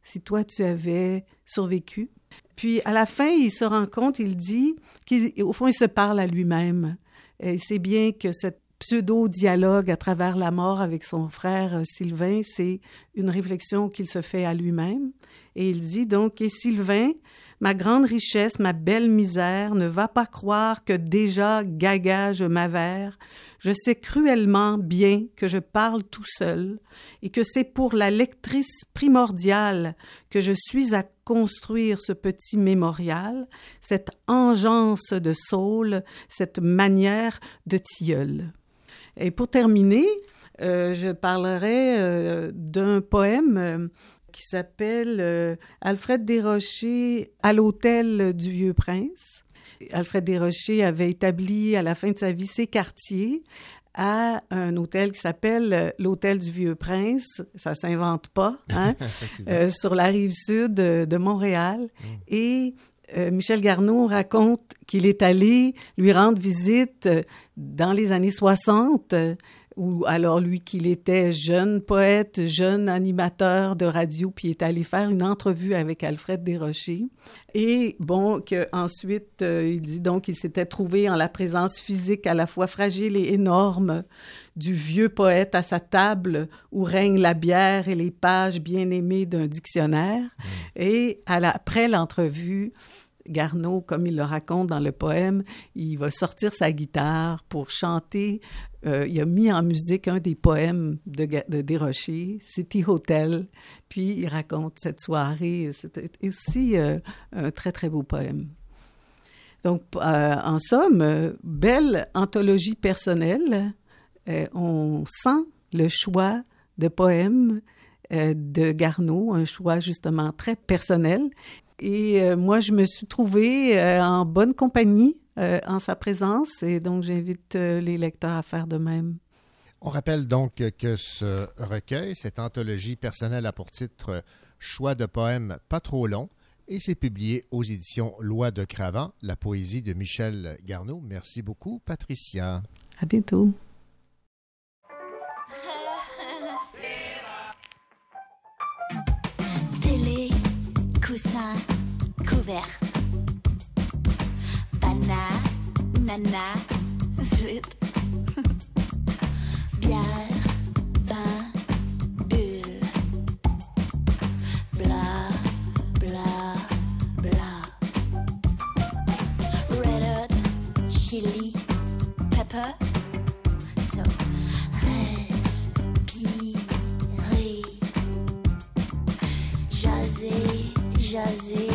si toi tu avais survécu. Puis à la fin, il se rend compte, il dit qu'au fond, il se parle à lui-même. Et sait bien que cette pseudo-dialogue à travers la mort avec son frère euh, Sylvain, c'est une réflexion qu'il se fait à lui-même. Et il dit donc, et Sylvain, ma grande richesse, ma belle misère, ne va pas croire que déjà gaga je m'avère. Je sais cruellement bien que je parle tout seul et que c'est pour la lectrice primordiale que je suis à construire ce petit mémorial, cette engeance de saule, cette manière de tilleul. Et pour terminer, euh, je parlerai euh, d'un poème euh, qui s'appelle euh, Alfred Desrochers à l'hôtel du Vieux Prince. Alfred Desrochers avait établi à la fin de sa vie ses quartiers à un hôtel qui s'appelle euh, l'hôtel du Vieux Prince. Ça s'invente pas, hein? Euh, sur la rive sud de, Montréal. Et euh, Michel Garneau raconte qu'il est allé lui rendre visite dans les années 60, où alors lui qu'il était jeune poète, jeune animateur de radio, puis est allé faire une entrevue avec Alfred Desrochers. Et bon, que ensuite euh, il dit donc qu'il s'était trouvé en la présence physique à la fois fragile et énorme du vieux poète à sa table où règne la bière et les pages bien aimées d'un dictionnaire. Et à la- après l'entrevue, Garneau, comme il le raconte dans le poème, il va sortir sa guitare pour chanter. euh, il a mis en musique un des poèmes de, de Desrochers, City Hotel. Puis il raconte cette soirée. C'était aussi euh, un très, très beau poème. Donc, euh, en somme, belle anthologie personnelle. On sent le choix de poèmes de Garneau, un choix justement très personnel. Et euh, moi, je me suis trouvée euh, en bonne compagnie euh, en sa présence et donc j'invite euh, les lecteurs à faire de même. On rappelle donc que ce recueil, cette anthologie personnelle a pour titre Choix de poèmes pas trop long et c'est publié aux éditions Loi de Cravant, la poésie de Michel Garneau. Merci beaucoup, Patricia. À bientôt. Télé, Banane, nana, zut. Bière, pain, bulle. Bla, bla, bla. Red chili, pepper. So, respirer. Jaser, jaser.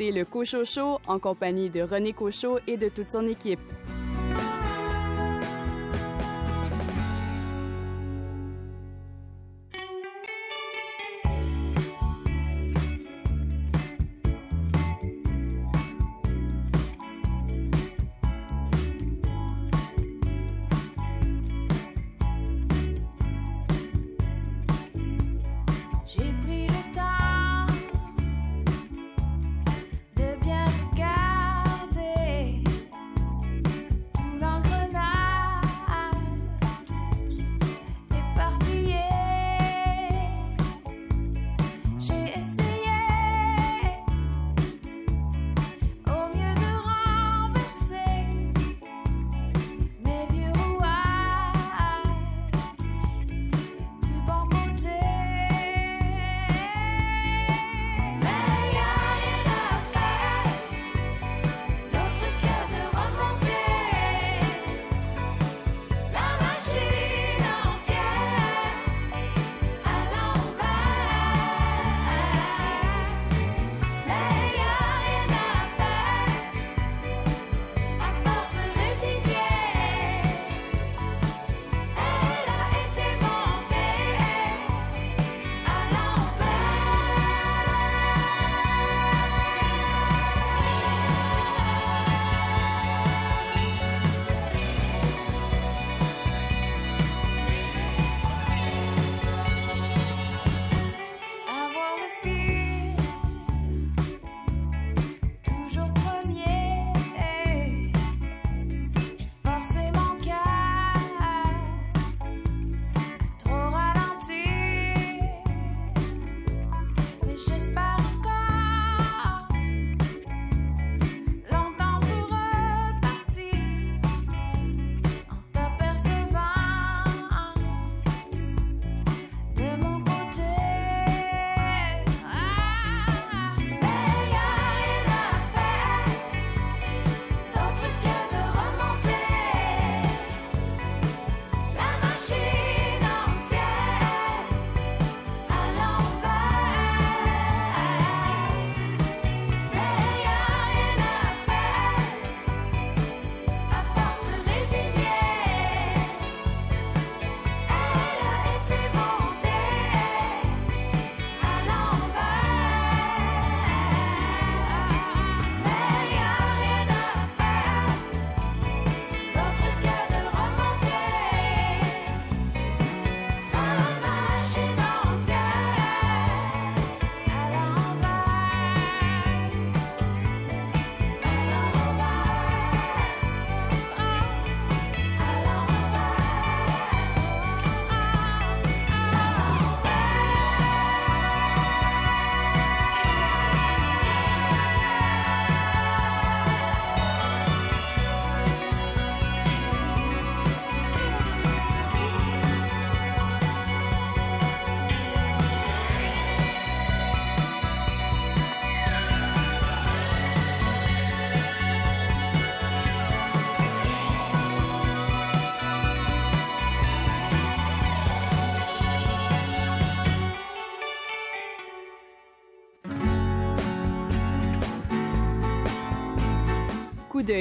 Le Cochot en compagnie de René Cochot et de toute son équipe.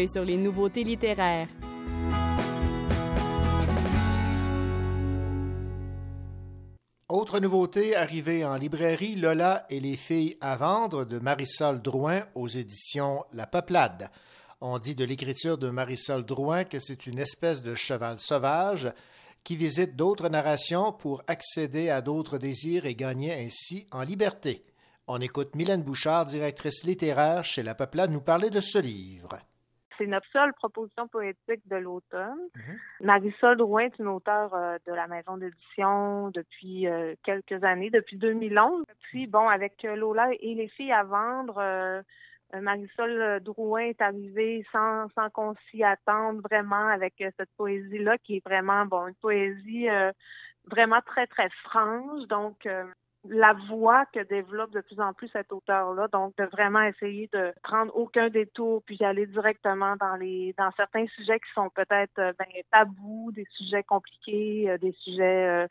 Sur les nouveautés littéraires. Autre nouveauté arrivée en librairie, Lola et les filles à vendre de Marisol Drouin aux éditions La Peuplade. On dit de l'écriture de Marisol Drouin que c'est une espèce de cheval sauvage qui visite d'autres narrations pour accéder à d'autres désirs et gagner ainsi en liberté. On écoute Mylène Bouchard, directrice littéraire chez La Peuplade, nous parler de ce livre. C'est notre seule proposition poétique de l'automne. Marisol Drouin est une auteure euh, de la maison d'édition depuis euh, quelques années, depuis 2011. Puis, bon, avec euh, Lola et les filles à vendre, Marisol Drouin est arrivée sans, sans qu'on s'y attende vraiment avec cette poésie-là, qui est vraiment, bon, une poésie vraiment très, très franche. Donc, euh, la voix que développe de plus en plus cet auteur-là, donc de vraiment essayer de prendre aucun détour puis aller directement dans les dans certains sujets qui sont peut-être euh, ben, tabous, des sujets compliqués, euh, des sujets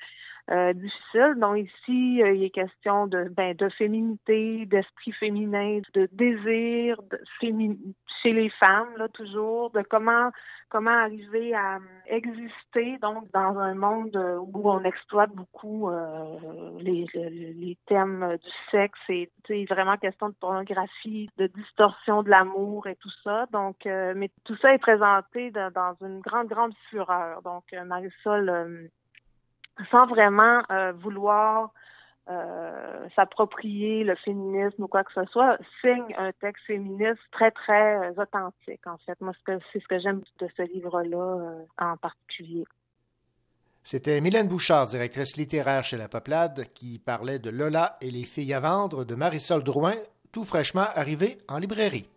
euh, difficiles. Donc ici, euh, il est question de, ben, de féminité, d'esprit féminin, de désir de fémi- chez les femmes, là, toujours, de comment comment arriver à euh, exister donc dans un monde euh, où on exploite beaucoup euh, les, les, thèmes du sexe et vraiment question de pornographie, de distorsion de l'amour et tout ça. Donc, euh, mais tout ça est présenté dans, dans une grande grande fureur. Donc, Marisol, sans vraiment euh, vouloir euh, s'approprier le féminisme ou quoi que ce soit, signe un texte féministe très, très euh, authentique, en fait. Moi, c'est ce que j'aime de ce livre-là en particulier. C'était Mylène Bouchard, directrice littéraire chez La Peuplade, qui parlait de Lola et les filles à vendre de Marisol Drouin, tout fraîchement arrivé en librairie.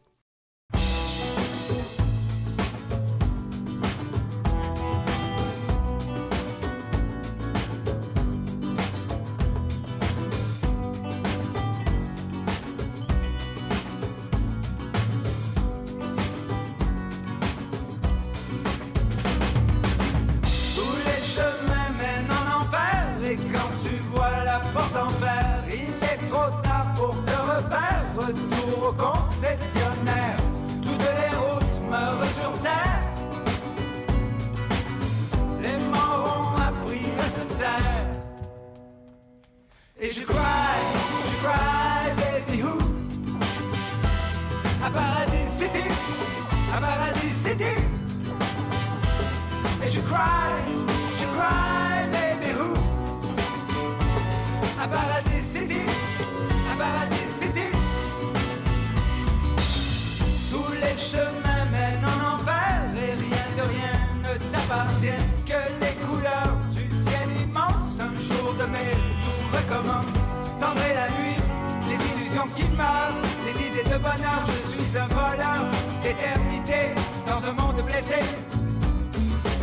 Je suis un voleur D'éternité dans un monde blessé.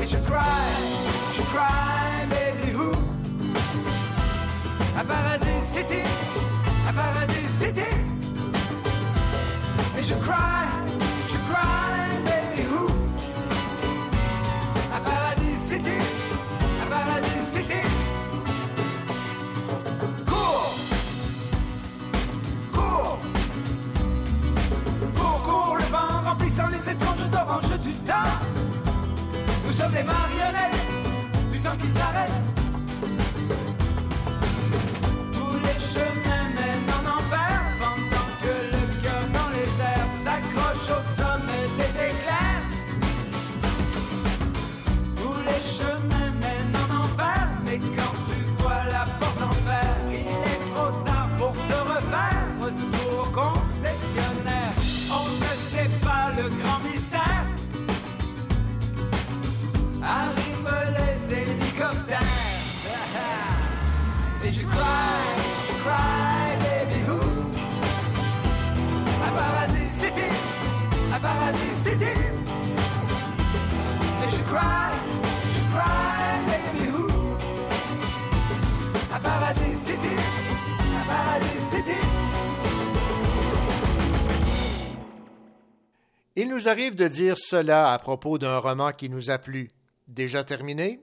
Et je cry, je cry, baby who? À Paradis City, à Paradis City Et je cry, nous arrive de dire cela à propos d'un roman qui nous a plu. Déjà terminé?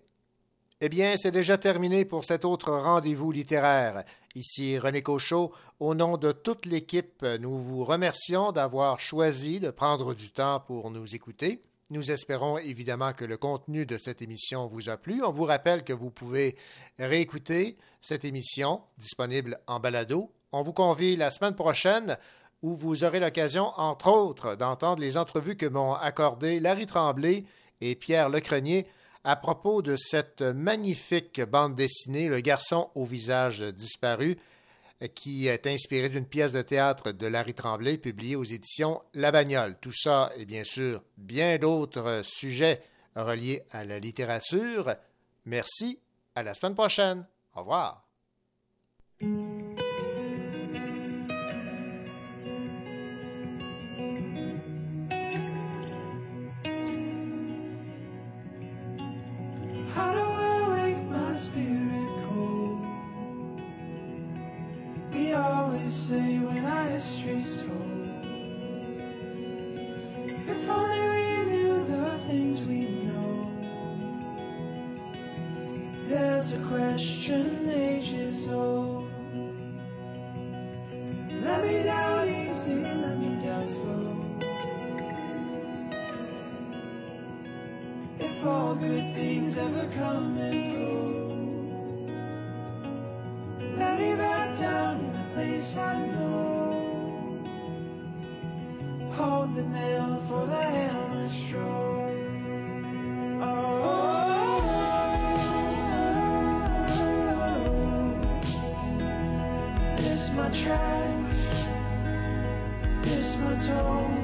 Eh bien, c'est déjà terminé pour cet autre rendez-vous littéraire. Ici René Cochot. Au nom de toute l'équipe, nous vous remercions d'avoir choisi de prendre du temps pour nous écouter. Nous espérons évidemment que le contenu de cette émission vous a plu. On vous rappelle que vous pouvez réécouter cette émission disponible en balado. On vous convie la semaine prochaine où vous aurez l'occasion, entre autres, d'entendre les entrevues que m'ont accordées Larry Tremblay et Pierre Lecrenier à propos de cette magnifique bande dessinée Le garçon au visage disparu, qui est inspirée d'une pièce de théâtre de Larry Tremblay publiée aux éditions La Bagnole. Tout ça et bien sûr bien d'autres sujets reliés à la littérature. Merci, à la semaine prochaine. Au revoir. How do I wake my spirit cold? We always say when our history's told. If only we knew the things we know. There's a question ages old. Let me down easy, let me down slow. if all good things ever come and go. That he back down in a place I know. Hold the nail for the hammer stroke. Oh This my trash This my tone